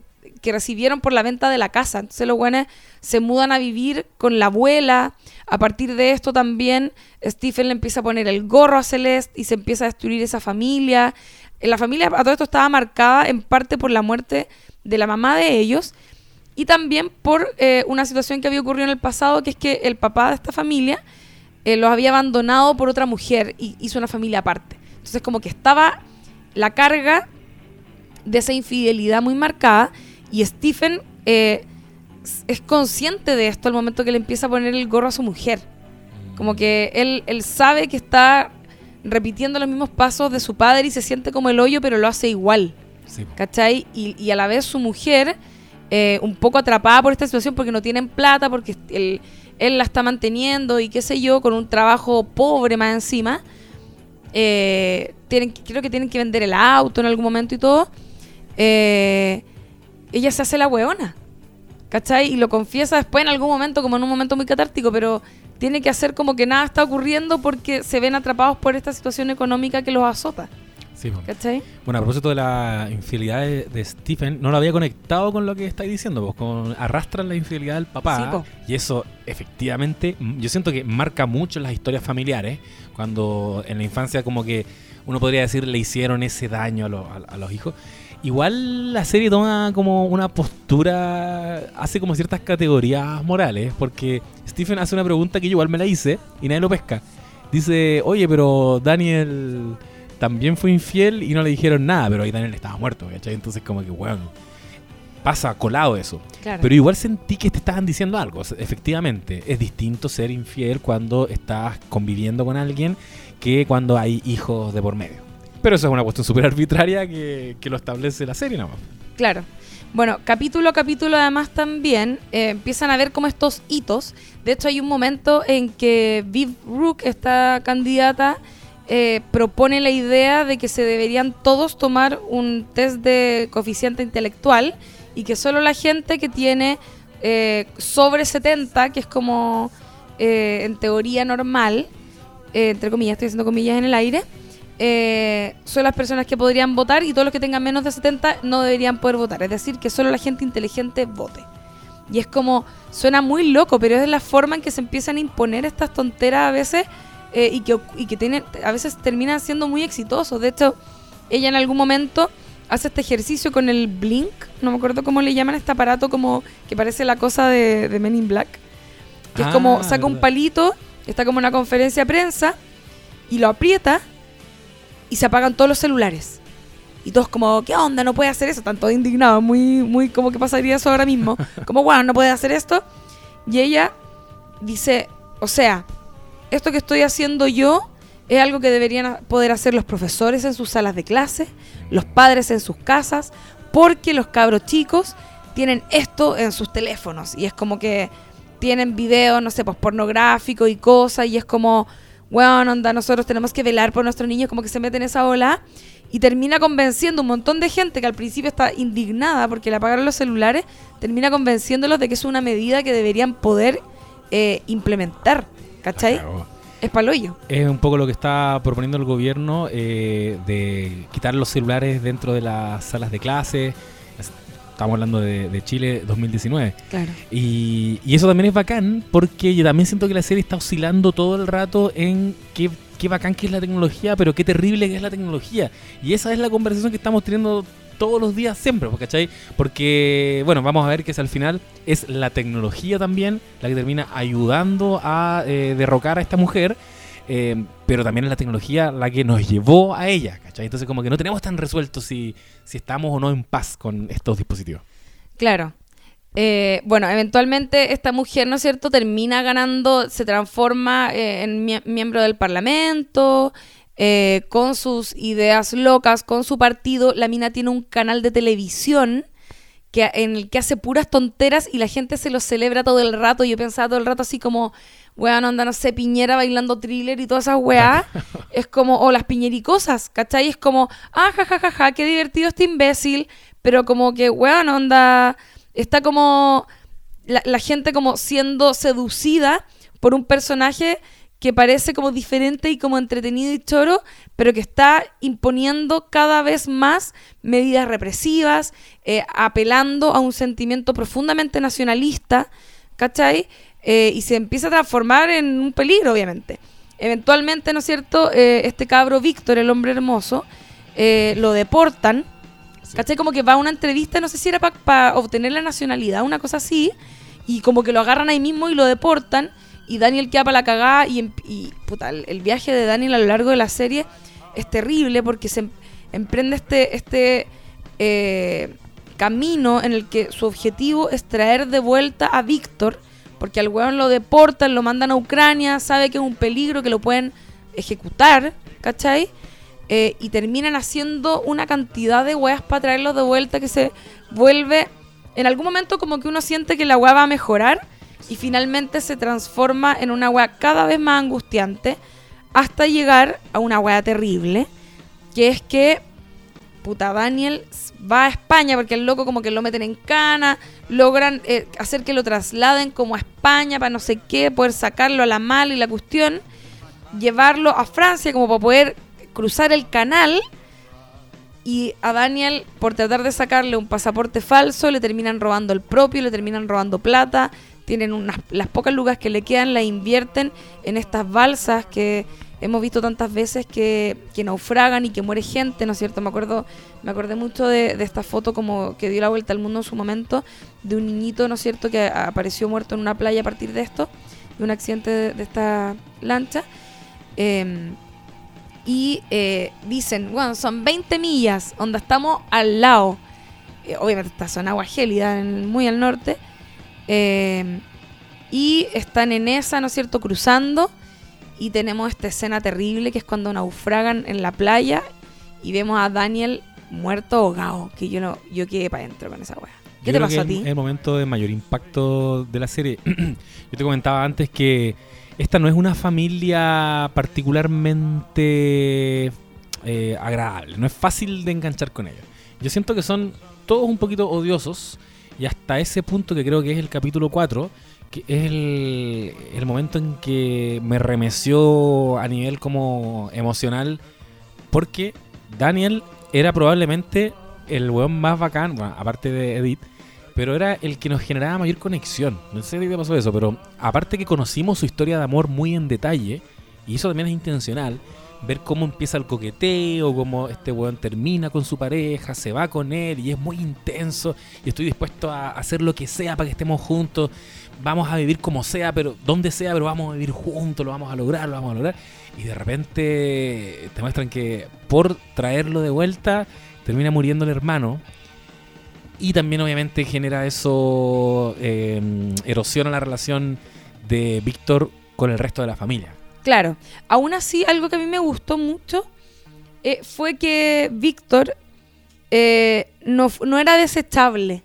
que recibieron por la venta de la casa. Entonces los buenos se mudan a vivir con la abuela. A partir de esto también Stephen le empieza a poner el gorro a Celeste y se empieza a destruir esa familia. La familia a todo esto estaba marcada en parte por la muerte de la mamá de ellos y también por eh, una situación que había ocurrido en el pasado, que es que el papá de esta familia eh, los había abandonado por otra mujer y hizo una familia aparte. Entonces como que estaba la carga de esa infidelidad muy marcada y Stephen eh, es consciente de esto al momento que le empieza a poner el gorro a su mujer. Como que él sabe que está repitiendo los mismos pasos de su padre y se siente como el hoyo, pero lo hace igual. Sí. ¿Cachai? Y, y a la vez su mujer, eh, un poco atrapada por esta situación porque no tienen plata, porque él, él la está manteniendo y qué sé yo, con un trabajo pobre más encima. Eh, tienen, creo que tienen que vender el auto en algún momento y todo. Eh, ella se hace la hueona. ¿Cachai? Y lo confiesa después en algún momento, como en un momento muy catártico, pero tiene que hacer como que nada está ocurriendo porque se ven atrapados por esta situación económica que los azota. Sí. ¿Cachai? Bueno, a propósito de la infidelidad de, de Stephen, no lo había conectado con lo que estáis diciendo, pues con arrastran la infidelidad del papá. Sí, y eso, efectivamente, mm, yo siento que marca mucho las historias familiares, cuando en la infancia como que uno podría decir le hicieron ese daño a, lo- a- a los hijos. Igual la serie toma como una postura, hace como ciertas categorías morales, porque Stephen hace una pregunta que yo igual me la hice y nadie lo pesca. Dice, oye, pero Daniel también fue infiel y no le dijeron nada, pero ahí Daniel estaba muerto, ¿cachai? Entonces como que, bueno, pasa colado eso. Claro. Pero igual sentí que te estaban diciendo algo. Efectivamente, es distinto ser infiel cuando estás conviviendo con alguien que cuando hay hijos de por medio. Pero eso es una cuestión súper arbitraria que, que lo establece la serie, nada más. Claro. Bueno, capítulo a capítulo además también eh, empiezan a ver como estos hitos. De hecho hay un momento en que Viv Rook, esta candidata, eh, propone la idea de que se deberían todos tomar un test de coeficiente intelectual y que solo la gente que tiene eh, sobre 70, que es como en teoría normal, entre comillas, estoy haciendo comillas en el aire, eh, son las personas que podrían votar y todos los que tengan menos de 70 no deberían poder votar. Es decir, que solo la gente inteligente vote. Y es como, suena muy loco, pero es la forma en que se empiezan a imponer estas tonteras a veces eh, y que, y que tienen, a veces terminan siendo muy exitosos. De hecho, ella en algún momento hace este ejercicio con el Blink, no me acuerdo cómo le llaman este aparato como que parece la cosa de, de Men in Black. Que es Ah, como saca un palito, está como en una conferencia de prensa y lo aprieta y se apagan todos los celulares. Y todos como, ¿qué onda? No puede hacer eso. Están todos indignados, muy, muy como que pasaría eso ahora mismo. Como, bueno, no puede hacer esto. Y ella dice, o sea, esto que estoy haciendo yo es algo que deberían poder hacer los profesores en sus salas de clase, los padres en sus casas, porque los cabros chicos tienen esto en sus teléfonos. Y es como que tienen videos, no sé, pues pornográficos y cosas. Y es como, bueno, onda, nosotros tenemos que velar por nuestros niños, como que se meten en esa ola. y termina convenciendo un montón de gente que al principio está indignada porque le apagaron los celulares, termina convenciéndolos de que es una medida que deberían poder eh, implementar. ¿Cachai? Es paloyo. Es un poco lo que está proponiendo el gobierno eh, de quitar los celulares dentro de las salas de clase. Estamos hablando de, Chile 2019. Claro. Y, y, eso también es bacán porque yo también siento que la serie está oscilando todo el rato en qué, qué bacán que es la tecnología, pero qué terrible que es la tecnología. Y esa es la conversación que estamos teniendo todos los días siempre, pues, ¿cachai? Porque, bueno, vamos a ver que es al final es la tecnología también la que termina ayudando a eh, derrocar a esta mujer. Eh, pero también es la tecnología la que nos llevó a ella, ¿cachai? Entonces como que no tenemos tan resuelto si, si estamos o no en paz con estos dispositivos. Claro. Eh, bueno, eventualmente esta mujer, ¿no es cierto?, termina ganando, se transforma en miembro del Parlamento, eh, con sus ideas locas, con su partido. La mina tiene un canal de televisión que, en el que hace puras tonteras y la gente se lo celebra todo el rato. Yo pensaba todo el rato así como, weón, anda, no sé, Piñera bailando thriller y todas esas weá. es como, o las piñericosas, ¿cachai? Es como, ah, jajajaja, ja, ja, qué divertido este imbécil. Pero como que, weón, onda, está como la, la gente como siendo seducida por un personaje que parece como diferente y como entretenido y choro, pero que está imponiendo cada vez más medidas represivas, eh, apelando a un sentimiento profundamente nacionalista, ¿cachai? Eh, y se empieza a transformar en un peligro, obviamente. Eventualmente, ¿no es cierto? Eh, este cabro Víctor, el hombre hermoso, lo deportan, ¿cachai? Como que va a una entrevista, no sé si era para obtener la nacionalidad, una cosa así, y como que lo agarran ahí mismo y lo deportan y Daniel queda para la cagada y, em, puta, el, viaje de Daniel a lo largo de la serie es terrible porque se em, emprende este, este eh, camino en el que su objetivo es traer de vuelta a Víctor, porque al weón lo deportan, lo mandan a Ucrania, sabe que es un peligro, que lo pueden ejecutar, ¿cachai? Eh, y terminan haciendo una cantidad de weas para traerlo de vuelta que se vuelve, en algún momento como que uno siente que la wea va a mejorar, y finalmente se transforma en una weá cada vez más angustiante hasta llegar a una weá terrible, que es que puta Daniel va a España porque el loco como que lo meten en cana, logran eh, hacer que lo trasladen como a España para no sé qué, poder sacarlo a la mal y la cuestión, llevarlo a Francia como para poder cruzar el canal y a Daniel por tratar de sacarle un pasaporte falso le terminan robando el propio, le terminan robando plata, tienen unas, las pocas lugas que le quedan, la invierten en estas balsas que hemos visto tantas veces que, naufragan y que muere gente, ¿no es cierto? Me acuerdo, me acordé mucho de, esta foto como que dio la vuelta al mundo en su momento, de un niñito, ¿no es cierto?, que apareció muerto en una playa a partir de esto, de un accidente de, esta lancha. Em, y eh, dicen, bueno, son 20 millas, donde estamos al lado. Eh, obviamente esta son agua gélida, muy al norte. Eh, y están en esa, ¿no es cierto?, cruzando. Y tenemos esta escena terrible que es cuando naufragan en la playa y vemos a Daniel muerto ahogado. Que yo no, yo quedé para adentro con esa weá. ¿Qué te pasó a ti? Es el momento de mayor impacto de la serie. yo te comentaba antes que esta no es una familia particularmente eh, agradable. No es fácil de enganchar con ella. Yo siento que son todos un poquito odiosos y hasta ese punto que creo que es el capítulo 4, que es el, momento en que me remeció a nivel como emocional, porque Daniel era probablemente el weón más bacán, aparte de Edith, pero era el que nos generaba mayor conexión. No sé qué pasó eso, pero aparte que conocimos su historia de amor muy en detalle, y eso también es intencional, ver cómo empieza el coqueteo, cómo este weón termina con su pareja, se va con él y es muy intenso y estoy dispuesto a hacer lo que sea para que estemos juntos, vamos a vivir como sea, pero donde sea, pero vamos a vivir juntos, lo vamos a lograr, lo vamos a lograr. Y de repente te muestran que por traerlo de vuelta termina muriendo el hermano. Y también obviamente genera eso, eh, erosiona la relación de Víctor con el resto de la familia. Claro, aún así, algo que a mí me gustó mucho eh, fue que Víctor eh, no, era desechable.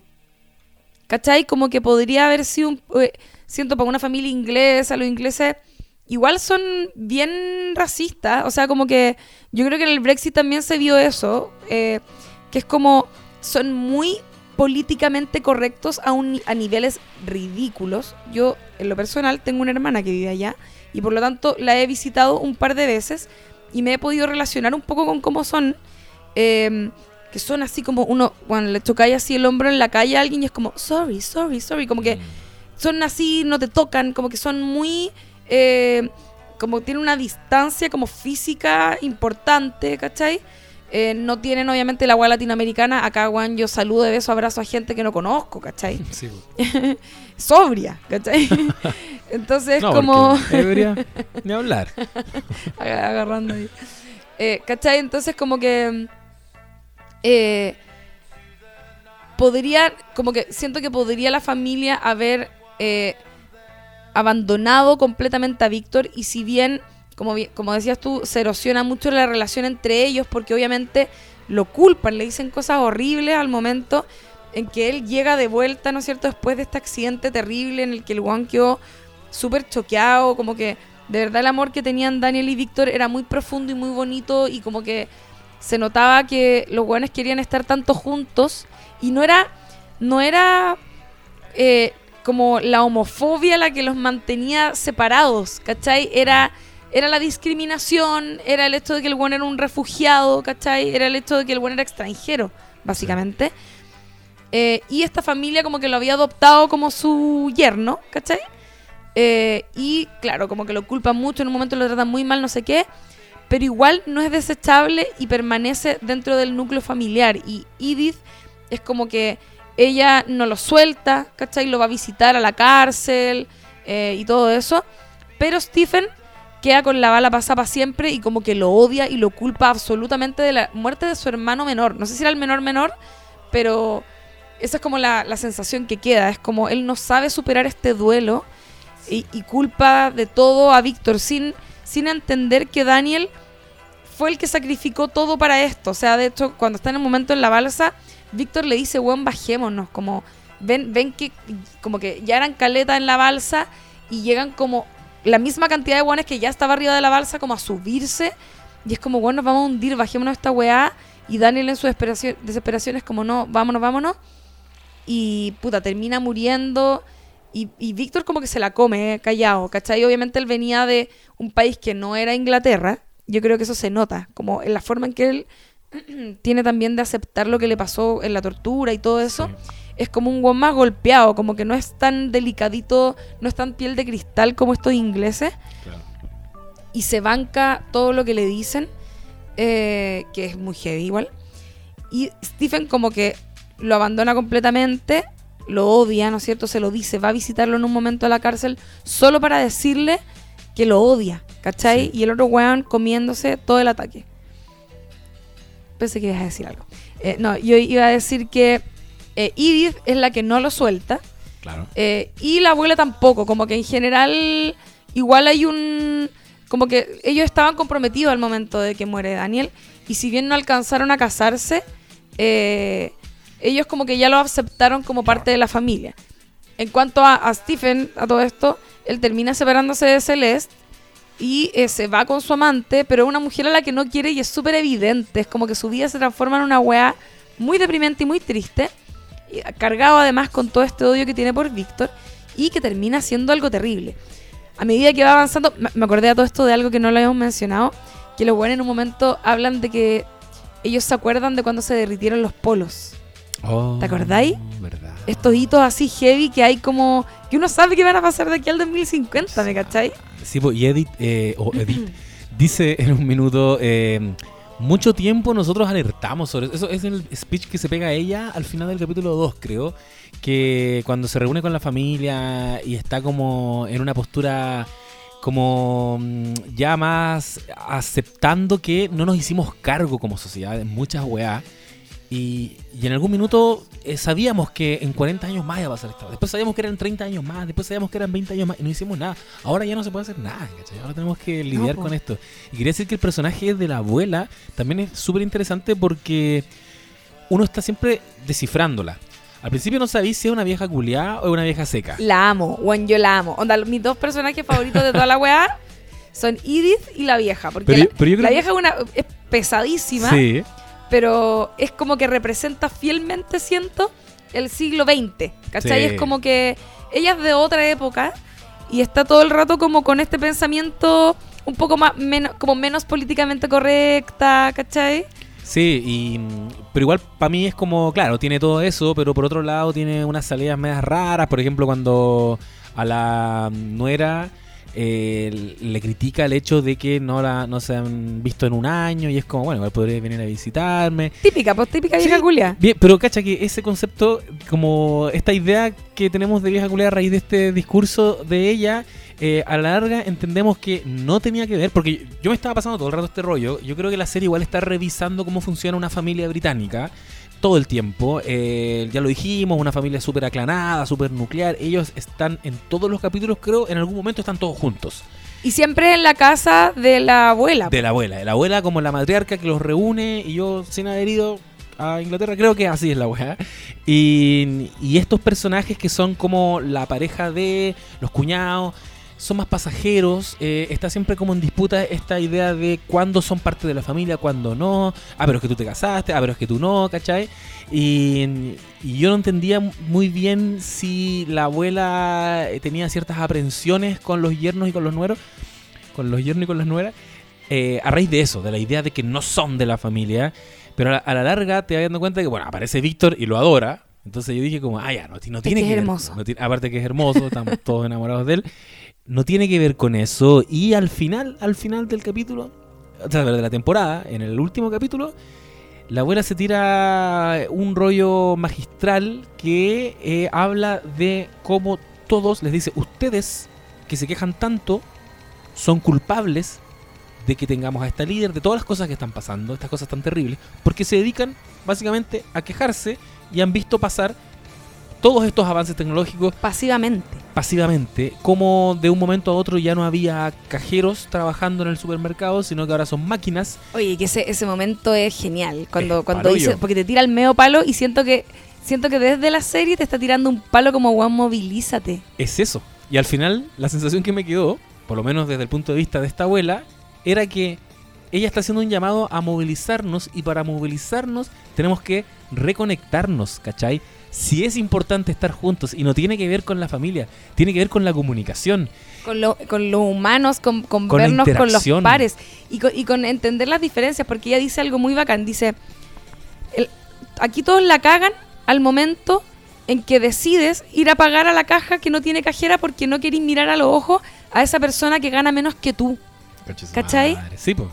¿Cachai? Como que podría haber sido un... Eh, siento, para una familia inglesa, los ingleses igual son bien racistas. O sea, como que yo creo que en el Brexit también se vio eso, eh, que es como son muy políticamente correctos a, a niveles ridículos. Yo, en lo personal, tengo una hermana que vive allá y por lo tanto la he visitado un par de veces y me he podido relacionar un poco con cómo son. Em, que son así como uno, cuando le tocáis así el hombro en la calle a alguien y es como, sorry, sorry, sorry, como que mm. son así, no te tocan, como que son muy, eh, como tienen una distancia como física importante, ¿cachai? Eh, no tienen obviamente la agua latinoamericana. Acá, Juan, yo saludo de beso, abrazo a gente que no conozco, ¿cachai? Sí. Sobria, ¿cachai? Entonces, como. Debería ni hablar. Agarrando ahí. Eh, ¿cachai? Entonces, como que. Eh, podría. Como que siento que podría la familia haber abandonado completamente a Víctor y si bien como, decías tú, se erosiona mucho la relación entre ellos porque obviamente lo culpan, le dicen cosas horribles al momento en que él llega de vuelta, ¿no es cierto?, después de este accidente terrible en el que el Juan quedó súper choqueado, como que de verdad el amor que tenían Daniel y Víctor era muy profundo y muy bonito y como que se notaba que los guanes querían estar tanto juntos y no era, no era eh, como la homofobia la que los mantenía separados, ¿cachai? Era era la discriminación, era el hecho de que el buen era un refugiado, ¿cachai? Era el hecho de que el buen era extranjero, básicamente. Eh, y esta familia como que lo había adoptado como su yerno, ¿cachai? Eh, y claro, como que lo culpan mucho, en un momento lo tratan muy mal, no sé qué, pero igual no es desechable y permanece dentro del núcleo familiar. Y Edith es como que ella no lo suelta, ¿cachai? Lo va a visitar a la cárcel eh, y todo eso. Pero Stephen queda con la bala pasada para siempre y como que lo odia y lo culpa absolutamente de la muerte de su hermano menor. No sé si era el menor menor, pero esa es como la, sensación que queda. Es como él no sabe superar este duelo y, culpa de todo a Víctor sin, sin entender que Daniel fue el que sacrificó todo para esto. O sea, de hecho, cuando está en el momento en la balsa, Víctor le dice, weón, bajémonos. Como, ven, ven que como que ya eran caleta en la balsa y llegan como la misma cantidad de guanes que ya estaba arriba de la balsa como a subirse. Y es como, bueno, vamos a hundir, bajémonos esta weá. Y Daniel en su desesperación es como, no, vámonos, vámonos. Y puta, termina muriendo. Y, Víctor como que se la come, eh, callado, ¿cachai? Obviamente él venía de un país que no era Inglaterra. Yo creo que eso se nota, como en la forma en que él tiene también de aceptar lo que le pasó en la tortura y todo eso es como un guan más golpeado, como que no es tan delicadito, no es tan piel de cristal como estos ingleses. Y se banca todo lo que le dicen, eh, que es muy heavy igual. Y Stephen como que lo abandona completamente, lo odia, ¿no es cierto? Se lo dice, va a visitarlo en un momento a la cárcel solo para decirle que lo odia, ¿cachai? Y el otro weón comiéndose todo el ataque. Pensé que ibas a decir algo. Eh, no, yo iba a decir que eh, Edith es la que no lo suelta. Claro. Eh, y la abuela tampoco, como que en general igual hay un... Como que ellos estaban comprometidos al momento de que muere Daniel y si bien no alcanzaron a casarse, eh, ellos como que ya lo aceptaron como parte de la familia. En cuanto a, Stephen, a todo esto, él termina separándose de Celeste y se va con su amante, pero es una mujer a la que no quiere y es súper evidente. Es como que su vida se transforma en una weá muy deprimente y muy triste cargado además con todo este odio que tiene por Víctor y que termina siendo algo terrible. A medida que va avanzando, me acordé de todo esto de algo que no lo habíamos mencionado, que los buenos en un momento hablan de que ellos se acuerdan de cuando se derritieron los polos. Oh, ¿Te acordáis? Verdad. Estos hitos así heavy que hay como... que uno sabe que van a pasar de aquí al 2050, ¿me cacháis? Sí, pues, y Edith, eh, o Edith dice en un minuto... Eh, mucho tiempo nosotros alertamos sobre eso. Eso es el speech que se pega a ella al final del capítulo 2, creo. Que cuando se reúne con la familia y está como en una postura como mm, ya más aceptando que no nos hicimos cargo como sociedad en muchas weas y, en algún minuto eh, sabíamos que en 40 años más iba a pasar esto. Después sabíamos que eran 30 años más, después sabíamos que eran 20 años más y no hicimos nada. Ahora ya no se puede hacer nada, ¿cachai? Ahora tenemos que lidiar con esto. Y quería decir que el personaje de la abuela también es súper interesante porque uno está siempre descifrándola. Al principio no sabéis si es una vieja culiada o una vieja seca. La amo, Juan, yo la amo. Onda, mis dos personajes favoritos de toda la weá son Edith y la vieja. Porque Pero la, yo- pero yo creo la que- vieja es, una, es pesadísima, Sí. Pero es como que representa fielmente, siento, el siglo XX. ¿Cachai? Sí. Es como que ella es de otra época y está todo el rato como con este pensamiento un poco más menos, como menos políticamente correcta, ¿cachai? Sí, y, pero igual para mí es como, claro, tiene todo eso, pero por otro lado tiene unas salidas medias raras. Por ejemplo, cuando a la nuera eh, le critica el hecho de que no la no se han visto en un año y es como, bueno, igual podría venir a visitarme. Típica, pues típica vieja Sí. culia. Bien, pero cacha que ese concepto, como esta idea que tenemos de vieja culera a raíz de este discurso de ella, eh, a la larga entendemos que no tenía que ver, porque yo me estaba pasando todo el rato este rollo, yo creo que la serie igual está revisando cómo funciona una familia británica todo el tiempo, eh, ya lo dijimos, una familia súper aclanada, súper nuclear, ellos están en todos los capítulos, creo, en algún momento están todos juntos. Y siempre en la casa de la abuela. De la abuela, de la abuela como la matriarca que los reúne y yo sin haber ido a Inglaterra, creo que así es la weá. Y, y estos personajes que son como la pareja de los cuñados, son más pasajeros, eh, está siempre como en disputa esta idea de cuándo son parte de la familia, cuándo no, ah, pero es que tú te casaste, ah, pero es que tú no, ¿cachai? Y, y yo no entendía muy bien si la abuela eh, tenía ciertas aprensiones con los yernos y con los nueros, con los yernos y con las nueras, eh, a raíz de eso, de la idea de que no son de la familia, pero a la, a la larga te vas dando cuenta que, bueno, aparece Víctor y lo adora. Entonces yo dije como, ah, ya, no, no tiene que que es ver- hermoso. no tiene- aparte que es hermoso, estamos todos enamorados de él. No tiene que ver con eso. Y al final, al final del capítulo, o sea, de la temporada, en el último capítulo, la abuela se tira un rollo magistral que eh, habla de cómo todos, les dice, ustedes que se quejan tanto, son culpables de que tengamos a esta líder, de todas las cosas que están pasando, estas cosas tan terribles, porque se dedican básicamente a quejarse y han visto pasar todos estos avances tecnológicos Pasivamente. pasivamente, como de un momento a otro ya no había cajeros trabajando en el supermercado, sino que ahora son máquinas. Oye, que ese, ese momento es genial. Cuando, Es cuando dice, porque te tira el medio palo y siento que siento que desde la serie te está tirando un palo como Juan movilízate. Es eso. Y al final, la sensación que me quedó, por lo menos desde el punto de vista de esta abuela, era que ella está haciendo un llamado a movilizarnos y para movilizarnos tenemos que reconectarnos, ¿cachai? Si es importante estar juntos y no tiene que ver con la familia, tiene que ver con la comunicación. Con, lo- con los humanos, con, con Con vernos con los pares y con, y con entender las diferencias, porque ella dice algo muy bacán. Dice, el- aquí todos la cagan al momento en que decides ir a pagar a la caja que no tiene cajera porque no querís mirar a los ojos a esa persona que gana menos que tú. ¿Cachai? Madre, Sí, pues.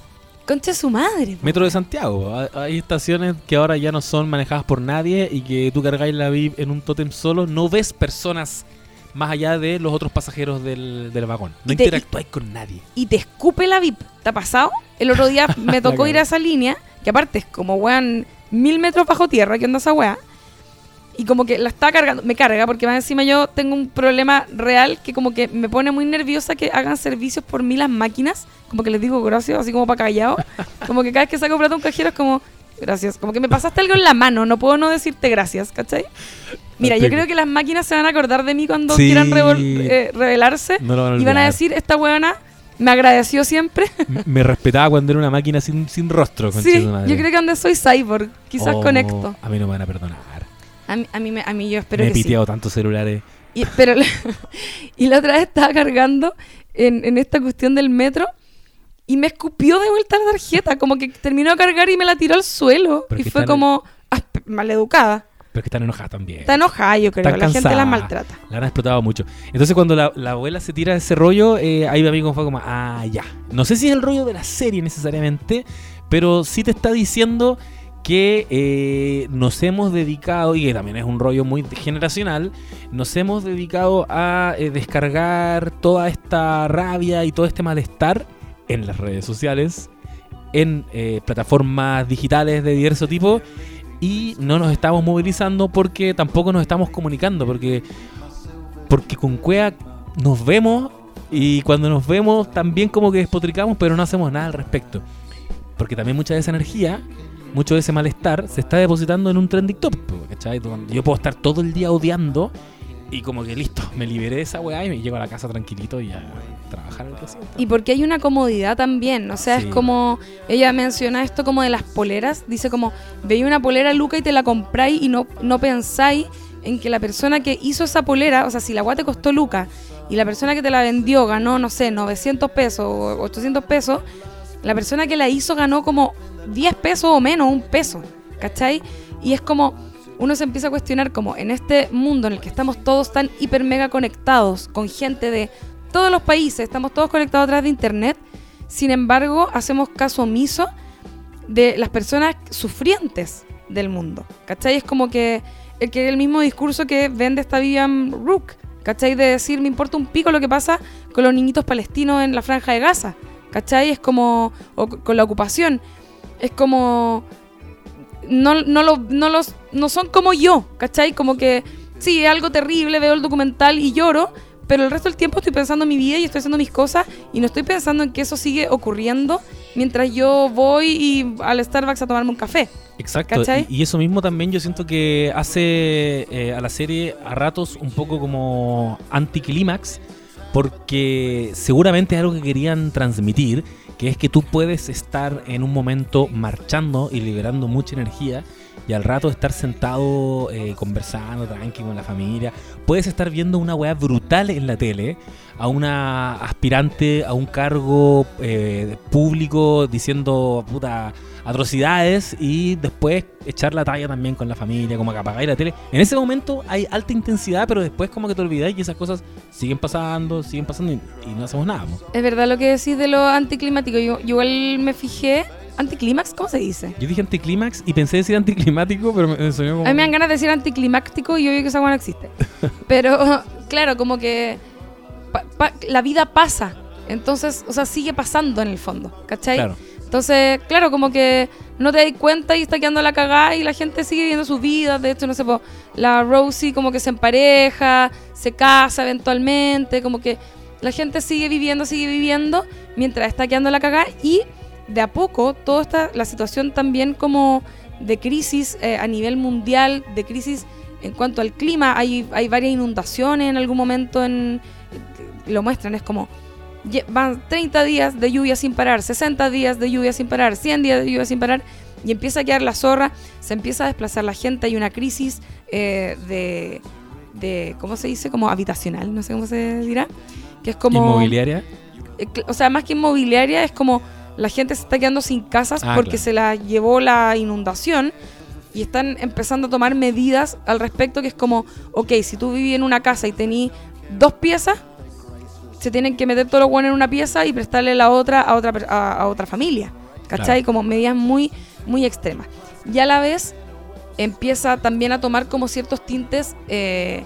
Concha su madre. Metro de Santiago. Ha- Hay estaciones que ahora ya no son manejadas por nadie y que tú cargáis la VIP en un tótem solo. No ves personas más allá de los otros pasajeros del, del vagón. No te- con nadie. y te escupe la VIP. ¿Te ha pasado? El otro día me tocó ir a esa línea, que aparte es como, weón, mil metros bajo tierra, que onda esa weá. Y como que la está cargando, me carga, porque más encima yo tengo un problema real que como que me pone muy nerviosa que hagan servicios por mí las máquinas. Como que les digo gracias, así como para callado. Como que cada vez que saco plata a un cajero es como, gracias. Como que me pasaste algo en la mano, no puedo no decirte gracias, ¿cachai? Mira, yo creo que las máquinas se van a acordar de mí cuando Sí. quieran eh, revelarse. No van Y van a decir, esta weona me agradeció siempre. Me respetaba cuando era una máquina sin, sin rostro. concha sí, yo creo que donde soy cyborg, quizás Oh, conecto. A mí no me van a perdonar. A mí, a mí, me- a mí yo espero me he que sí. piteado tantos celulares. Y, pero la, y la otra vez estaba cargando en, en esta cuestión del metro y me escupió de vuelta la tarjeta, como que terminó de cargar y me la tiró al suelo. Pero y fue como ah, maleducada. Pero es que están enojadas también. Está enojada, yo creo. Están La gente la maltrata. La han explotado mucho. Entonces cuando la, la abuela se tira ese rollo, eh, ahí a mí como fue como, ah, ya. No sé si es el rollo de la serie necesariamente, pero sí te está diciendo que eh, nos hemos dedicado, y que también es un rollo muy generacional, nos hemos dedicado a eh, descargar toda esta rabia y todo este malestar en las redes sociales, en eh, plataformas digitales de diverso tipo, y no nos estamos movilizando porque tampoco nos estamos comunicando, porque, porque con Cuea nos vemos y cuando nos vemos también como que despotricamos, pero no hacemos nada al respecto. Porque también mucha de esa energía, mucho de ese malestar se está depositando en un trending top, ¿cachai? Yo puedo estar todo el día odiando Y como que listo, me liberé de esa weá y me llego a la casa tranquilito y a trabajar el. Y porque hay una comodidad también, o sea, Sí. es como, ella menciona esto como de las poleras, dice como, veía una polera Luca y te la compráis y no, no pensáis en que la persona que hizo esa polera, o sea, si la agua te costó Luca y la persona que te la vendió ganó, no sé, 900 pesos o 800 pesos, la persona que la hizo ganó como 10 pesos o menos, un peso, ¿cachai? Y es como, uno se empieza a cuestionar como en este mundo en el que estamos todos tan hiper mega conectados con gente de todos los países, estamos todos conectados a través de internet, sin embargo hacemos caso omiso de las personas sufrientes del mundo, ¿cachai? Es como que el, que el mismo discurso que vende esta Vivian Rook, ¿cachai? De decir, me importa un pico lo que pasa con los niñitos palestinos en la franja de Gaza, ¿cachai? Es como, con la ocupación, es como, no, no, lo- no, los, no son como yo, ¿cachai? Como que, sí, es algo terrible, veo el documental y lloro, pero el resto del tiempo estoy pensando en mi vida y estoy haciendo mis cosas y no estoy pensando en que eso sigue ocurriendo mientras yo voy y al Starbucks a tomarme un café. Exacto, y eso mismo también yo siento que hace eh, a la serie a ratos un poco como anticlímax, porque seguramente es algo que querían transmitir, que es que tú puedes estar en un momento marchando y liberando mucha energía y al rato estar sentado eh, conversando tranqui con la familia. Puedes estar viendo una weá brutal en la tele a una aspirante a un cargo eh, público diciendo puta atrocidades y después echar la talla también con la familia, como que apagáis la tele. En ese momento hay alta intensidad, pero después como que te olvidáis y esas cosas siguen pasando, siguen pasando y, y no hacemos nada. Es verdad lo que decís de lo anticlimático. Yo, yo igual me fijé. ¿Anticlímax? ¿Cómo se dice? Yo dije anticlímax y pensé decir anticlimático, pero me, me sonó como... A mí me dan ganas de decir anticlimáctico y yo veo que esa agua no existe. Pero, claro, como que pa- pa- la vida pasa. Entonces, o sea, sigue pasando en el fondo, ¿cachai? Claro. Entonces, claro, como que no te das cuenta y está quedando la cagada y la gente sigue viviendo sus vidas. De hecho, no sé, po, la Rosie como que se empareja, se casa eventualmente, como que la gente sigue viviendo, sigue viviendo mientras está quedando la cagada y de a poco toda esta, la situación también como de crisis eh, a nivel mundial, de crisis en cuanto al clima, hay, hay varias inundaciones en algún momento, en, lo muestran, es como van 30 días de lluvia sin parar, 60 días de lluvia sin parar, 100 días de lluvia sin parar, y empieza a quedar la zorra, se empieza a desplazar la gente, hay una crisis eh, de, de, ¿cómo se dice? Como habitacional, no sé cómo se dirá, que es como... Inmobiliaria. Eh, O sea, más que inmobiliaria, es como la gente se está quedando sin casas Ah, porque claro. se la llevó la inundación y están empezando a tomar medidas al respecto, que es como, ok, si tú vivís en una casa y tenís dos piezas, se tienen que meter todo lo bueno en una pieza y prestarle la otra a otra, a, a otra familia. ¿Cachai? Claro. Como medidas muy, muy extremas. Y a la vez empieza también a tomar como ciertos tintes eh,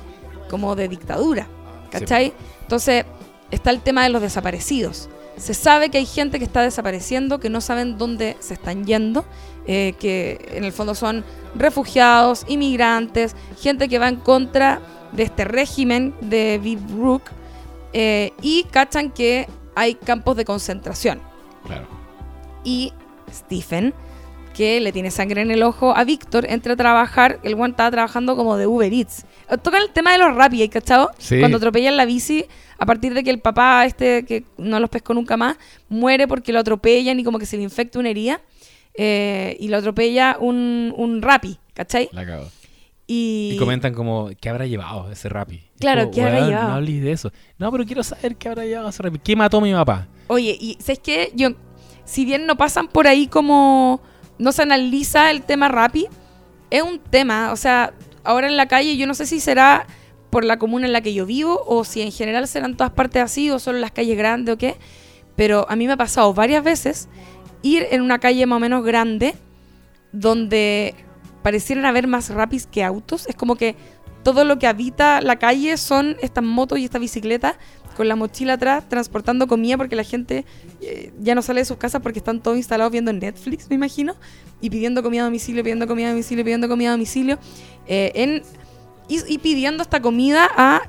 como de dictadura. ¿Cachai? Entonces está el tema de los desaparecidos. Se sabe que hay gente que está desapareciendo, que no saben dónde se están yendo, eh, que en el fondo son refugiados, inmigrantes, gente que va en contra de este régimen de Viv Rook eh, y cachan que hay campos de concentración. Claro. Y Stephen, que le tiene sangre en el ojo a Víctor, entra a trabajar, el one estaba trabajando como de Uber Eats. Tocan el tema de los Rappi, ¿hay cachado? Sí. Cuando atropellan la bici, a partir de que el papá, este que no los pescó nunca más, muere porque lo atropellan y como que se le infecta una herida. eh, y lo atropella un, un Rappi, ¿cachai? La cago. Y, Y comentan como, ¿qué habrá llevado ese Rappi? Claro, Como, ¿qué habrá "Weón, llevado?" No hables de eso. No, pero quiero saber qué habrá llevado ese Rappi. ¿Qué mató a mi papá? Oye, y ¿sabes qué? Yo, si bien no pasan por ahí como no se analiza el tema Rappi, es un tema, o sea, ahora en la calle yo no sé si será por la comuna en la que yo vivo o si en general serán todas partes así o solo las calles grandes o qué, pero a mí me ha pasado varias veces ir en una calle más o menos grande donde parecieran haber más Rappis que autos, es como que todo lo que habita la calle son estas motos y esta bicicleta con la mochila atrás transportando comida porque la gente eh, ya no sale de sus casas porque están todos instalados viendo Netflix, me imagino, y pidiendo comida a domicilio, pidiendo comida a domicilio, pidiendo comida a domicilio, eh, en, y, y pidiendo esta comida a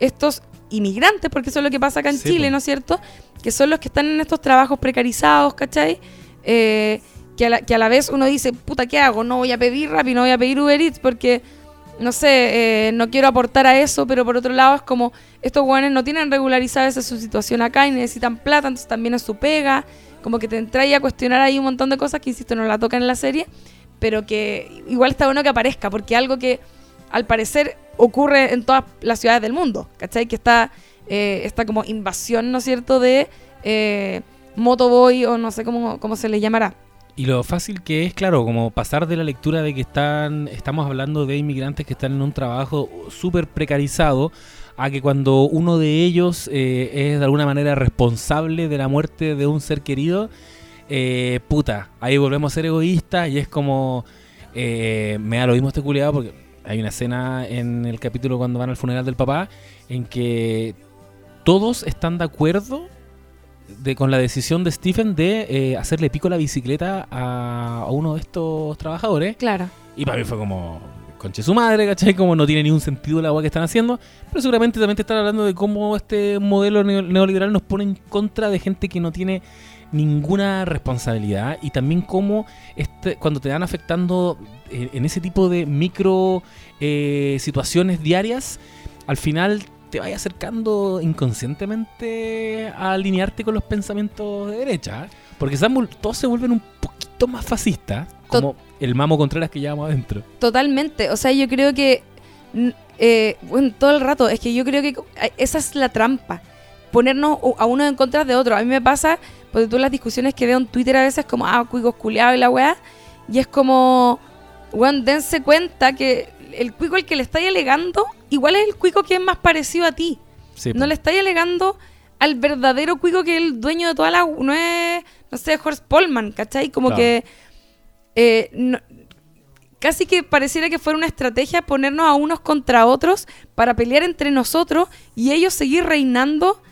estos inmigrantes, porque eso es lo que pasa acá en Sí, Chile. ¿no es cierto? Que son los que están en estos trabajos precarizados, ¿cachai? Eh, que, a la, que a la vez uno dice, puta, ¿qué hago? No voy a pedir Rappi, no voy a pedir Uber Eats porque no sé, eh, no quiero aportar a eso, pero por otro lado es como, estos guanes no tienen regularizada esa su situación acá y necesitan plata, entonces también es su pega, como que te entra a cuestionar ahí un montón de cosas que, insisto, no la tocan en la serie, pero que igual está bueno que aparezca, porque algo que al parecer ocurre en todas las ciudades del mundo, ¿cachai? Que está eh, esta como invasión, ¿no es cierto?, de eh, motoboy o no sé cómo, cómo se le llamará. Y lo fácil que es, claro, como pasar de la lectura de que están, estamos hablando de inmigrantes que están en un trabajo súper precarizado, a que cuando uno de ellos eh, es de alguna manera responsable de la muerte de un ser querido, eh, puta, ahí volvemos a ser egoístas y es como, eh, me da lo mismo este culiado porque hay una escena en el capítulo cuando van al funeral del papá en que todos están de acuerdo de, con la decisión de Stephen de eh, hacerle pico la bicicleta a, a uno de estos trabajadores. Claro. Y para mí fue como, conche su madre, ¿cachai? Como no tiene ningún sentido la agua que están haciendo. Pero seguramente también te están hablando de cómo este modelo neo- neoliberal nos pone en contra de gente que no tiene ninguna responsabilidad. Y también cómo este, cuando te dan afectando eh, en ese tipo de micro eh, situaciones diarias, al final te vaya acercando inconscientemente a alinearte con los pensamientos de derecha. Porque todos se vuelven un poquito más fascistas, como el mamo Contreras que llevamos adentro. Totalmente. O sea, yo creo que. eh, bueno, todo el rato. Es que yo creo que esa es la trampa. Ponernos a uno en contra de otro. A mí me pasa, porque tú las discusiones que veo en Twitter a veces, como, ah, cuicos culiados y la weá. Y es como, weón, dense cuenta que el cuico al que le estáis alegando, igual es el cuico que es más parecido a ti. Sí, No le estáis alegando al verdadero cuico que es el dueño de toda la... No es, no sé, Horst Polman, ¿cachai? Como Claro. que... eh, no- casi que pareciera que fuera una estrategia ponernos a unos contra otros para pelear entre nosotros y ellos seguir reinando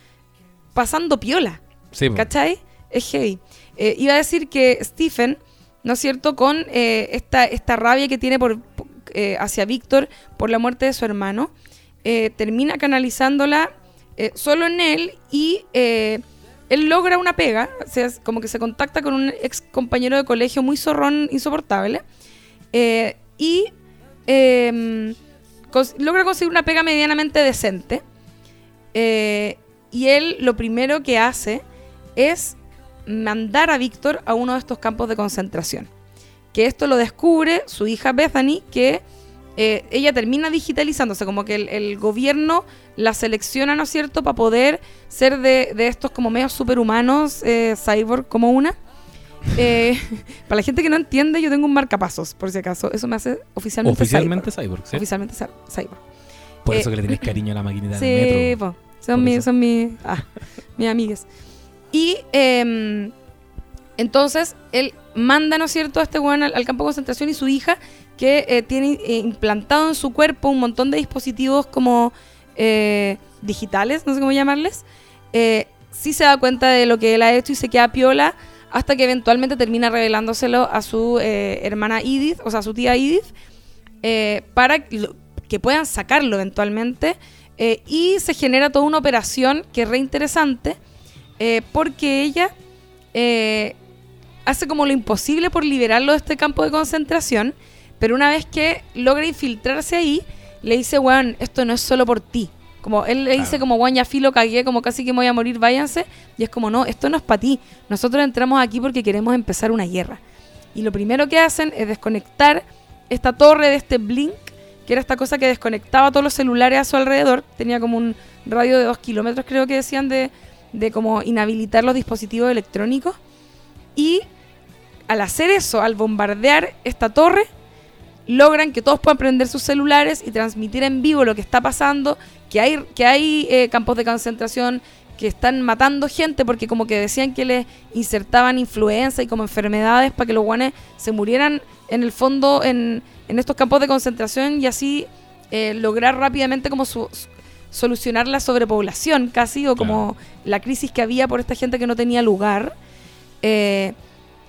pasando piola. Sí. ¿Cachai? Es heavy. Eh, iba a decir que Stephen, ¿no es cierto? Con eh, esta, esta rabia que tiene por- eh, hacia Víctor por la muerte de su hermano, eh, termina canalizándola eh, solo en él y él logra una pega, o sea, como que se contacta con un ex compañero de colegio muy zorrón, insoportable, y cons- logra conseguir una pega medianamente decente. Y él lo primero que hace es mandar a Víctor a uno de estos campos de concentración. Que esto lo descubre su hija Bethany, que eh, ella termina digitalizándose, como que el, el gobierno la selecciona, ¿no es cierto?, para poder ser de, de estos como medios superhumanos, eh, cyborg como una. Eh, para la gente que no entiende, yo tengo un marcapasos, por si acaso. Eso me hace oficialmente, Oficialmente cyborg. Cyborg, ¿sí? Oficialmente cy- cyborg. Por eso que le tenés cariño a la maquinita Sí, del metro. po. son Por mis, son mis, ah, mis amigas. Y em, entonces él manda, ¿no es cierto?, a este weón al, campo de concentración y su hija, que eh, tiene eh, implantado en su cuerpo un montón de dispositivos como eh, digitales, no sé cómo llamarles, eh, sí se da cuenta de lo que él ha hecho y se queda piola hasta que eventualmente termina revelándoselo a su eh, hermana Edith, o sea, a su tía Edith, para que puedan sacarlo eventualmente. y se genera toda una operación que es re interesante, eh, porque ella hace como lo imposible por liberarlo de este campo de concentración, pero una vez que logra infiltrarse ahí, le dice, weón, esto no es solo por ti. Como él le dice Claro. como, weón, ya filo, cagué, como casi que me voy a morir, váyanse. Y es como, no, esto no es para ti. Nosotros entramos aquí porque queremos empezar una guerra. Y lo primero que hacen es desconectar esta torre de este blink, que era esta cosa que desconectaba todos los celulares a su alrededor. Tenía como un radio de dos kilómetros, creo que decían, de, de como inhabilitar los dispositivos electrónicos. Y al hacer eso, al bombardear esta torre, logran que todos puedan prender sus celulares y transmitir en vivo lo que está pasando, que hay, que hay eh, campos de concentración que están matando gente porque como que decían que les insertaban influenza y como enfermedades para que los guanes se murieran en el fondo en, en estos campos de concentración y así eh, lograr rápidamente como su- su- solucionar la sobrepoblación casi o como la crisis que había por esta gente que no tenía lugar. Eh,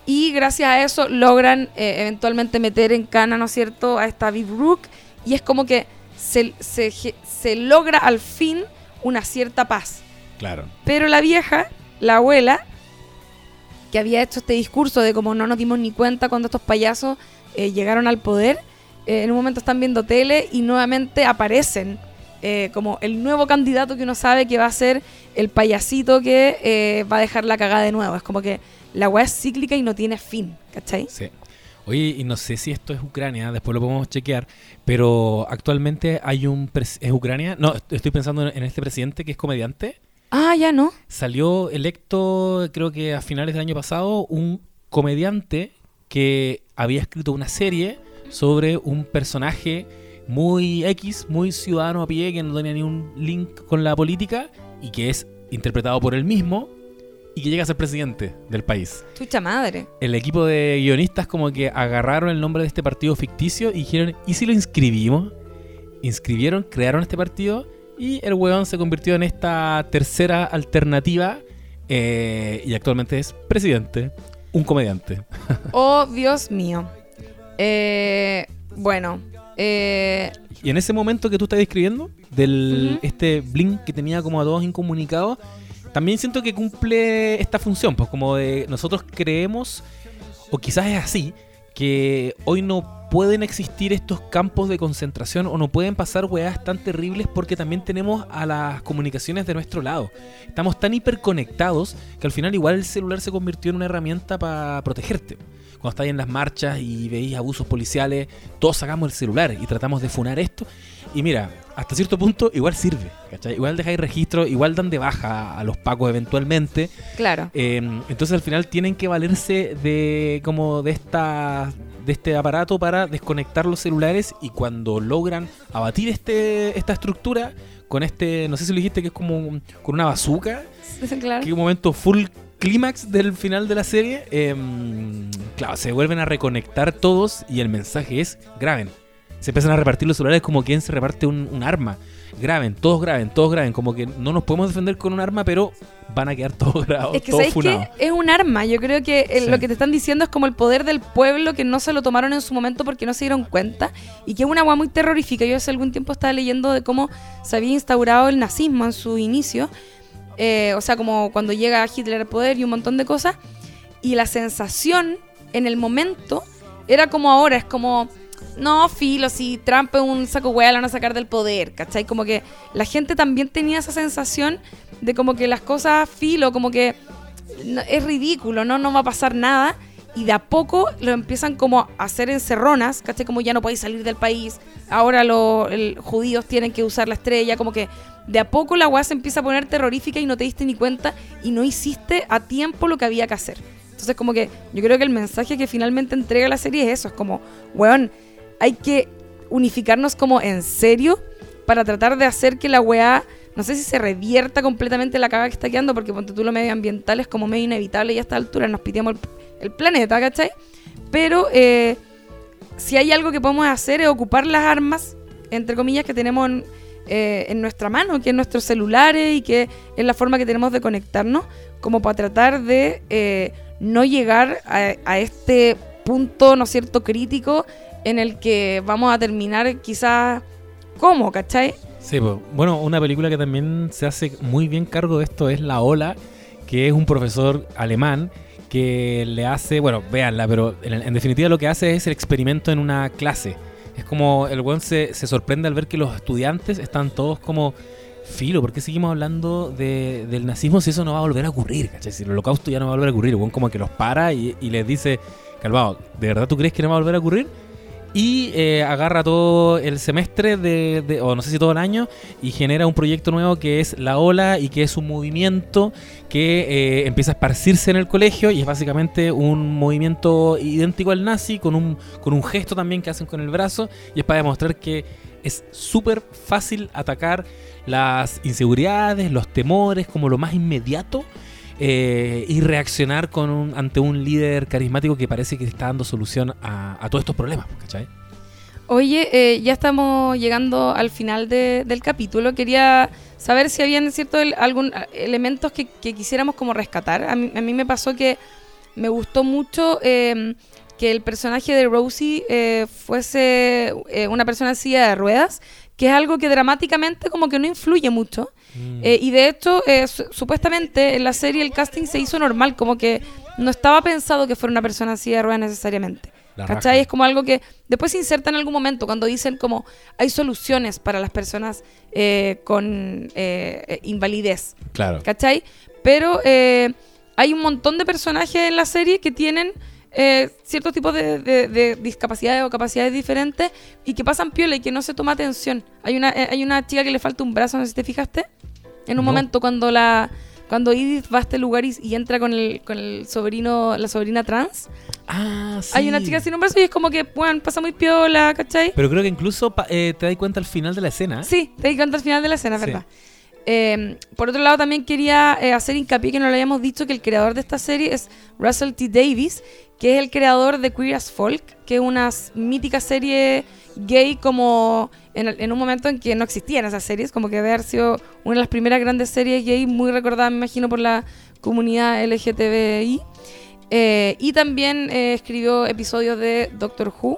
y gracias a eso logran eh, eventualmente meter en cana, ¿no es cierto?, a esta Viv Rook. Y es como que se, se, se logra al fin una cierta paz. Claro. Pero la vieja, la abuela, que había hecho este discurso de como no nos dimos ni cuenta cuando estos payasos eh, llegaron al poder, eh, en un momento están viendo tele y nuevamente aparecen eh, como el nuevo candidato que uno sabe que va a ser el payasito que eh, va a dejar la cagada de nuevo. Es como que la weá es cíclica y no tiene fin, ¿cachai? Sí. Oye, y no sé si esto es Ucrania, después lo podemos chequear, pero actualmente hay un... ¿Es Ucrania? No, estoy pensando en en este presidente que es comediante. Ah, ya no. Salió electo, creo que a finales del año pasado, un comediante que había escrito una serie sobre un personaje muy X, muy ciudadano a pie, que no tenía ni un link con la política y que es interpretado por él mismo y que llega a ser presidente del país. Chucha madre. El equipo de guionistas como que agarraron el nombre de este partido ficticio y dijeron, ¿y si lo inscribimos? Inscribieron, crearon este partido y el weón se convirtió en esta tercera alternativa eh, y actualmente es presidente, un comediante. Oh, Dios mío. Eh, bueno, eh, Y en ese momento que tú estás describiendo, del este Blink que tenía como a todos incomunicados, también siento que cumple esta función, pues como de nosotros creemos, o quizás es así, que hoy no pueden existir estos campos de concentración o no pueden pasar weas tan terribles porque también tenemos a las comunicaciones de nuestro lado. Estamos tan hiperconectados que al final igual el celular se convirtió en una herramienta para protegerte. Cuando estáis en las marchas y veis abusos policiales, todos sacamos el celular y tratamos de funar esto. Y mira, hasta cierto punto igual sirve, ¿cachai? Igual dejáis registro, igual dan de baja a los pacos eventualmente. claro. Eh, entonces al final tienen que valerse de como de esta de este aparato para desconectar los celulares y cuando logran abatir este esta estructura con este no sé si lo dijiste que es como un- con una bazooka claro. que un momento full clímax del final de la serie eh, claro se vuelven a reconectar todos y el mensaje es graben se empiezan a repartir los celulares como quien se reparte un, un arma graben todos graben todos graben como que no nos podemos defender con un arma pero van a quedar todos grabados Es que todos es un arma. Yo creo que eh, Sí. lo que te están diciendo es como el poder del pueblo que no se lo tomaron en su momento porque no se dieron cuenta y que es una agua muy terrorífica. Yo hace algún tiempo estaba leyendo de cómo se había instaurado el nazismo en su inicio. Eh, o sea, como cuando llega Hitler al poder y un montón de cosas. Y la sensación en el momento era como ahora, es como, no, filo, si Trump es un saco hueá, lo van a sacar del poder, ¿cachai? Como que la gente también tenía esa sensación de como que las cosas, filo, como que es ridículo, ¿no? No va a pasar nada. Y de a poco lo empiezan como a hacer encerronas, ¿cachai? Como ya no podéis salir del país. Ahora los judíos tienen que usar la estrella. Como que de a poco la weá se empieza a poner terrorífica y no te diste ni cuenta y no hiciste a tiempo lo que había que hacer. Entonces como que yo creo que el mensaje que finalmente entrega la serie es eso. Es como, weón, hay que unificarnos como en serio para tratar de hacer que la weá, no sé si se revierta completamente la caga que está quedando, porque ponte tú lo medioambiental es como medio inevitable y a esta altura nos piteamos el, planeta, ¿cachai? Pero eh, si hay algo que podemos hacer es ocupar las armas, entre comillas, que tenemos en, eh, en nuestra mano, que es nuestros celulares y que es la forma que tenemos de conectarnos, como para tratar de eh, no llegar a, a este punto, ¿no es cierto?, crítico en el que vamos a terminar quizás como, ¿cachai? Sí, pues, bueno, una película que también se hace muy bien cargo de esto es La Ola, que es un profesor alemán que le hace, bueno, véanla, pero en, en definitiva lo que hace es el experimento en una clase. Es como el weón se, se sorprende al ver que los estudiantes están todos como, filo, ¿por qué seguimos hablando de- del nazismo si eso no va a volver a ocurrir? ¿cachai? Si el holocausto ya no va a volver a ocurrir, el weón como que los para y, y les dice, calmado, ¿de verdad tú crees que no va a volver a ocurrir? Y eh, agarra todo el semestre, de, o no sé si todo el año, y genera un proyecto nuevo que es La Ola y que es un movimiento que eh, empieza a esparcirse en el colegio y es básicamente un movimiento idéntico al nazi, con un, con un gesto también que hacen con el brazo, y es para demostrar que es súper fácil atacar las inseguridades, los temores, como lo más inmediato. Eh, y reaccionar con un- ante un líder carismático que parece que está dando solución a, todos estos problemas, ¿cachai? Oye, eh, ya estamos llegando al final de- del capítulo. Quería saber si habían cierto el- algún elementos que, quisiéramos como rescatar. A mí, a mí me pasó que me gustó mucho eh, que el personaje de Rosie eh, fuese una persona silla de ruedas, que es algo que dramáticamente como que no influye mucho. Eh, y de hecho, eh, su- supuestamente en la serie el casting se hizo normal, como que no estaba pensado que fuera una persona silla de ruedas necesariamente. La ¿Cachai? raja. Es como algo que después se inserta en algún momento cuando dicen como hay soluciones para las personas eh, con invalidez. Claro. ¿Cachai? Pero hay un montón de personajes en la serie que tienen eh, ciertos tipos de, de- de discapacidades o capacidades diferentes y que pasan piola y que no se toma atención. Hay una, eh, hay una chica que le falta un brazo, no sé si te fijaste. En un No. momento cuando la cuando Edith va a este lugar y, y entra con el, con el sobrino, la sobrina trans, Ah, sí. hay una chica sin un brazo y es como que, bueno, pasa muy piola, ¿cachai? Pero creo que incluso eh, te das cuenta al final de la escena. Sí, te di cuenta al final de la escena, Sí. ¿verdad? Eh, por otro lado, también quería eh, hacer hincapié que no lo habíamos dicho que el creador de esta serie es Russell T. Davis, que es el creador de Queer as Folk, que es una mítica serie gay como en, un momento en que no existían esas series, como que debe haber sido una de las primeras grandes series gay muy recordada, me imagino, por la comunidad LGTBI. Eh, y también eh, escribió episodios de Doctor Who.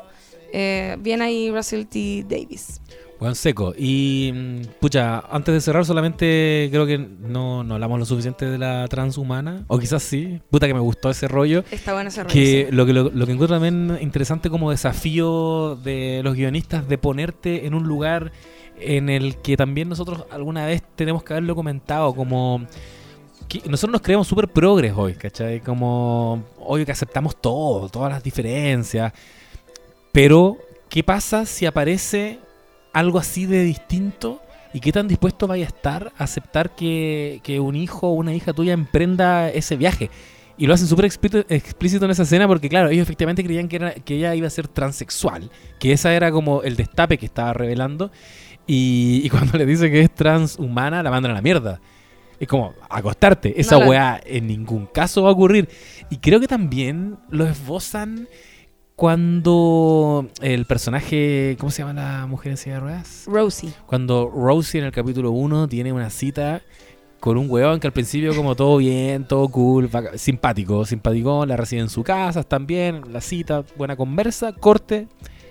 Eh, bien ahí Russell T. Davis. Buen seco. Y, mm, pucha, antes de cerrar, solamente creo que no, no hablamos lo suficiente de la transhumana. O quizás sí. Puta que me gustó ese rollo. Está bueno ese rollo, Que sí. lo, que lo, lo que encuentro también interesante como desafío de los guionistas de ponerte en un lugar en el que también nosotros alguna vez tenemos que haberlo comentado como que nosotros nos creemos súper progres hoy, ¿cachai? Como hoy que aceptamos todo, todas las diferencias. Pero, ¿qué pasa si aparece algo así de distinto? ¿Y qué tan dispuesto vaya a estar a aceptar que, que un hijo o una hija tuya emprenda ese viaje? Y lo hacen súper explícito, en esa escena porque, claro, ellos efectivamente creían que, era, que ella iba a ser transexual. Que esa era como el destape que estaba revelando. Y, y cuando le dice que es transhumana, la mandan a la mierda. Es como, acostarte. Esa No weá en ningún caso va a ocurrir. Y creo que también lo esbozan cuando el personaje, ¿cómo se llama la mujer en silla de ruedas? Rosie. Cuando Rosie en el capítulo 1 tiene una cita con un weón que al principio como todo bien, todo cool, simpático, simpático, la recibe en su casa, están bien, la cita, buena conversa, corte,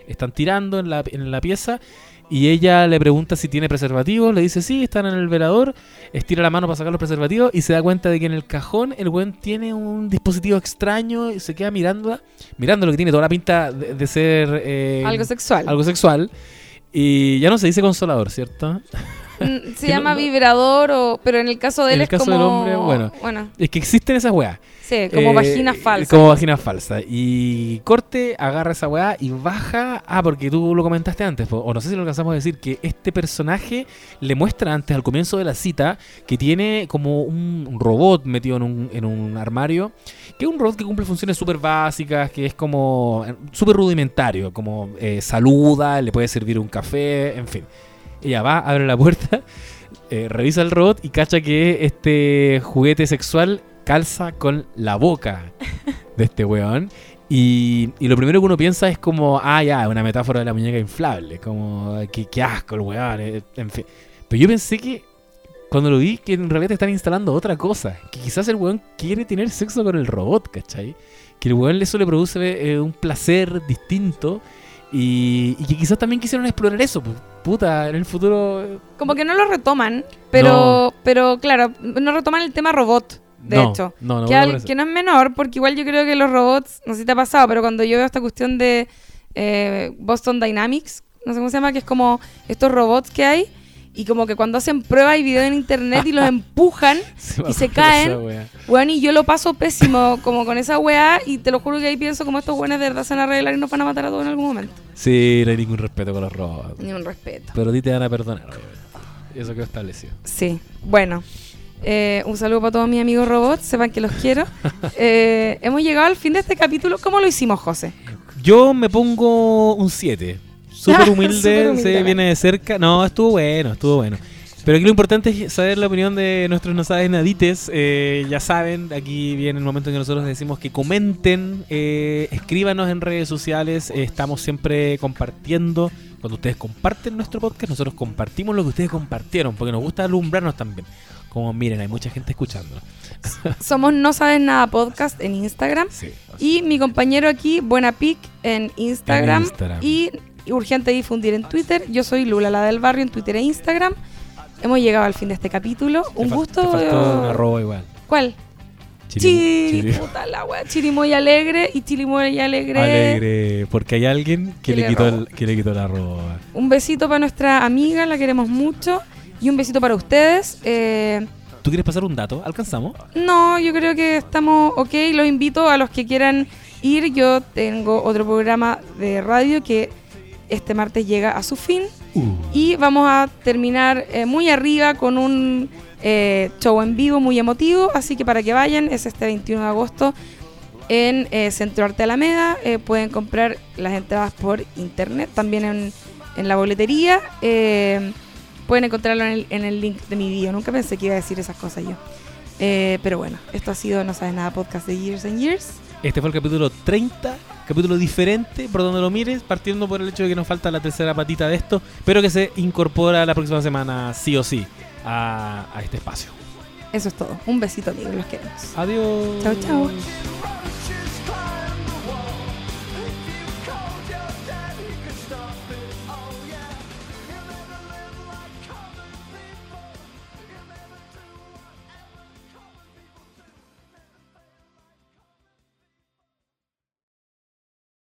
están tirando en la, en la pieza y ella le pregunta si tiene preservativos, le dice sí, están en el velador, estira la mano para sacar los preservativos y se da cuenta de que en el cajón el weón tiene un dispositivo extraño y se queda mirándola, mirando lo que tiene toda la pinta de, de ser eh, Algo sexual. algo sexual. Y ya no se dice consolador, ¿cierto? Se llama no- vibrador, o, pero en el caso de En él el es caso como... del hombre, bueno. Bueno, Es que existen esas weas. sí, como Eh, vagina falsa. Como vagina falsa. Y corte, agarra esa weá y baja. Ah, porque tú lo comentaste antes, o no sé si lo alcanzamos a decir, que este personaje le muestra antes, al comienzo de la cita, que tiene como un, un robot metido en un, en un armario. Que es un robot que cumple funciones súper básicas, que es como eh, súper rudimentario, como eh, saluda, le puede servir un café, en fin. Ella va, abre la puerta, eh, revisa el robot y cacha que este juguete sexual calza con la boca de este weón. Y, y lo primero que uno piensa es como, ah, ya, una metáfora de la muñeca inflable. Como, qué, asco el weón. eh, En fin. Pero yo pensé que, cuando lo vi, que en realidad están instalando otra cosa. Que quizás el weón quiere tener sexo con el robot, ¿cachai? Que el weón eso le produce eh, un placer distinto. Y, y que quizás también quisieron explorar eso. pues, puta, en el futuro. Como que no lo retoman, pero, No. pero claro, no retoman el tema robot, de no, hecho. No, no, que, al- que no es menor, porque igual yo creo que los robots, no sé si te ha pasado, pero cuando yo veo esta cuestión de eh, Boston Dynamics, no sé cómo se llama, que es como estos robots que hay, y como que cuando hacen pruebas y videos en internet y los empujan, y se caen. weón, y yo lo paso pésimo como con esa weá, y te lo juro que ahí pienso como estos buenos de verdad se van a arreglar y nos van a matar a todos en algún momento. Sí, no hay ningún respeto con los robots. Ni un respeto. Pero a ti te van a perdonar, obviamente. Eso quedó establecido. Sí, bueno. eh, un saludo para todos mis amigos robots, sepan que los quiero. Eh, hemos llegado al fin de este capítulo. ¿Cómo lo hicimos, José? Yo me pongo un 7. Súper humilde, se viene de cerca. No, estuvo bueno, estuvo bueno. Pero aquí lo importante es saber la opinión de nuestros no saben nadites. Eh, ya saben, aquí viene el momento en que nosotros decimos que comenten, eh, escríbanos en redes sociales. eh, estamos siempre compartiendo. Cuando ustedes comparten nuestro podcast, nosotros compartimos lo que ustedes compartieron, porque nos gusta alumbrarnos también. Como miren, hay mucha gente escuchando. Somos No Sabes Nada Podcast en Instagram. Sí. Y mi compañero aquí, Buena Pic, en Instagram. En Instagram. Y Urgente Difundir en Twitter. Yo soy Lula, la del barrio, en Twitter e Instagram. Hemos llegado al fin de este capítulo. Un fal- gusto. Te faltó un arroba igual. ¿Cuál? Chiri, Chiri- puta la wea. Chirimoy alegre y Chirimoy alegre. Alegre, porque hay alguien que, le, le quitó el, que le quitó la roba. Un besito para nuestra amiga, la queremos mucho. Y un besito para ustedes. Eh, ¿Tú quieres pasar un dato? ¿Alcanzamos? no, yo creo que estamos ok. Los invito a los que quieran ir. Yo tengo otro programa de radio que este martes llega a su fin. Uh. Y vamos a terminar eh, muy arriba con un eh, show en vivo muy emotivo. Así que para que vayan, es este 21 de agosto en eh, Centro Arte Alameda. Eh, pueden comprar las entradas por internet, también en, en la boletería. Eh, pueden encontrarlo en el, en el link de mi video. Nunca pensé que iba a decir esas cosas yo. Eh, pero bueno, esto ha sido No Sabes Nada Podcast de Years and Years. Este fue el capítulo 30, capítulo diferente por donde lo mires, partiendo por el hecho de que nos falta la tercera patita de esto, pero que se incorpora la próxima semana sí o sí a, a este espacio. Eso es todo. Un besito, amigos. Los queremos. Adiós. Chao, chao.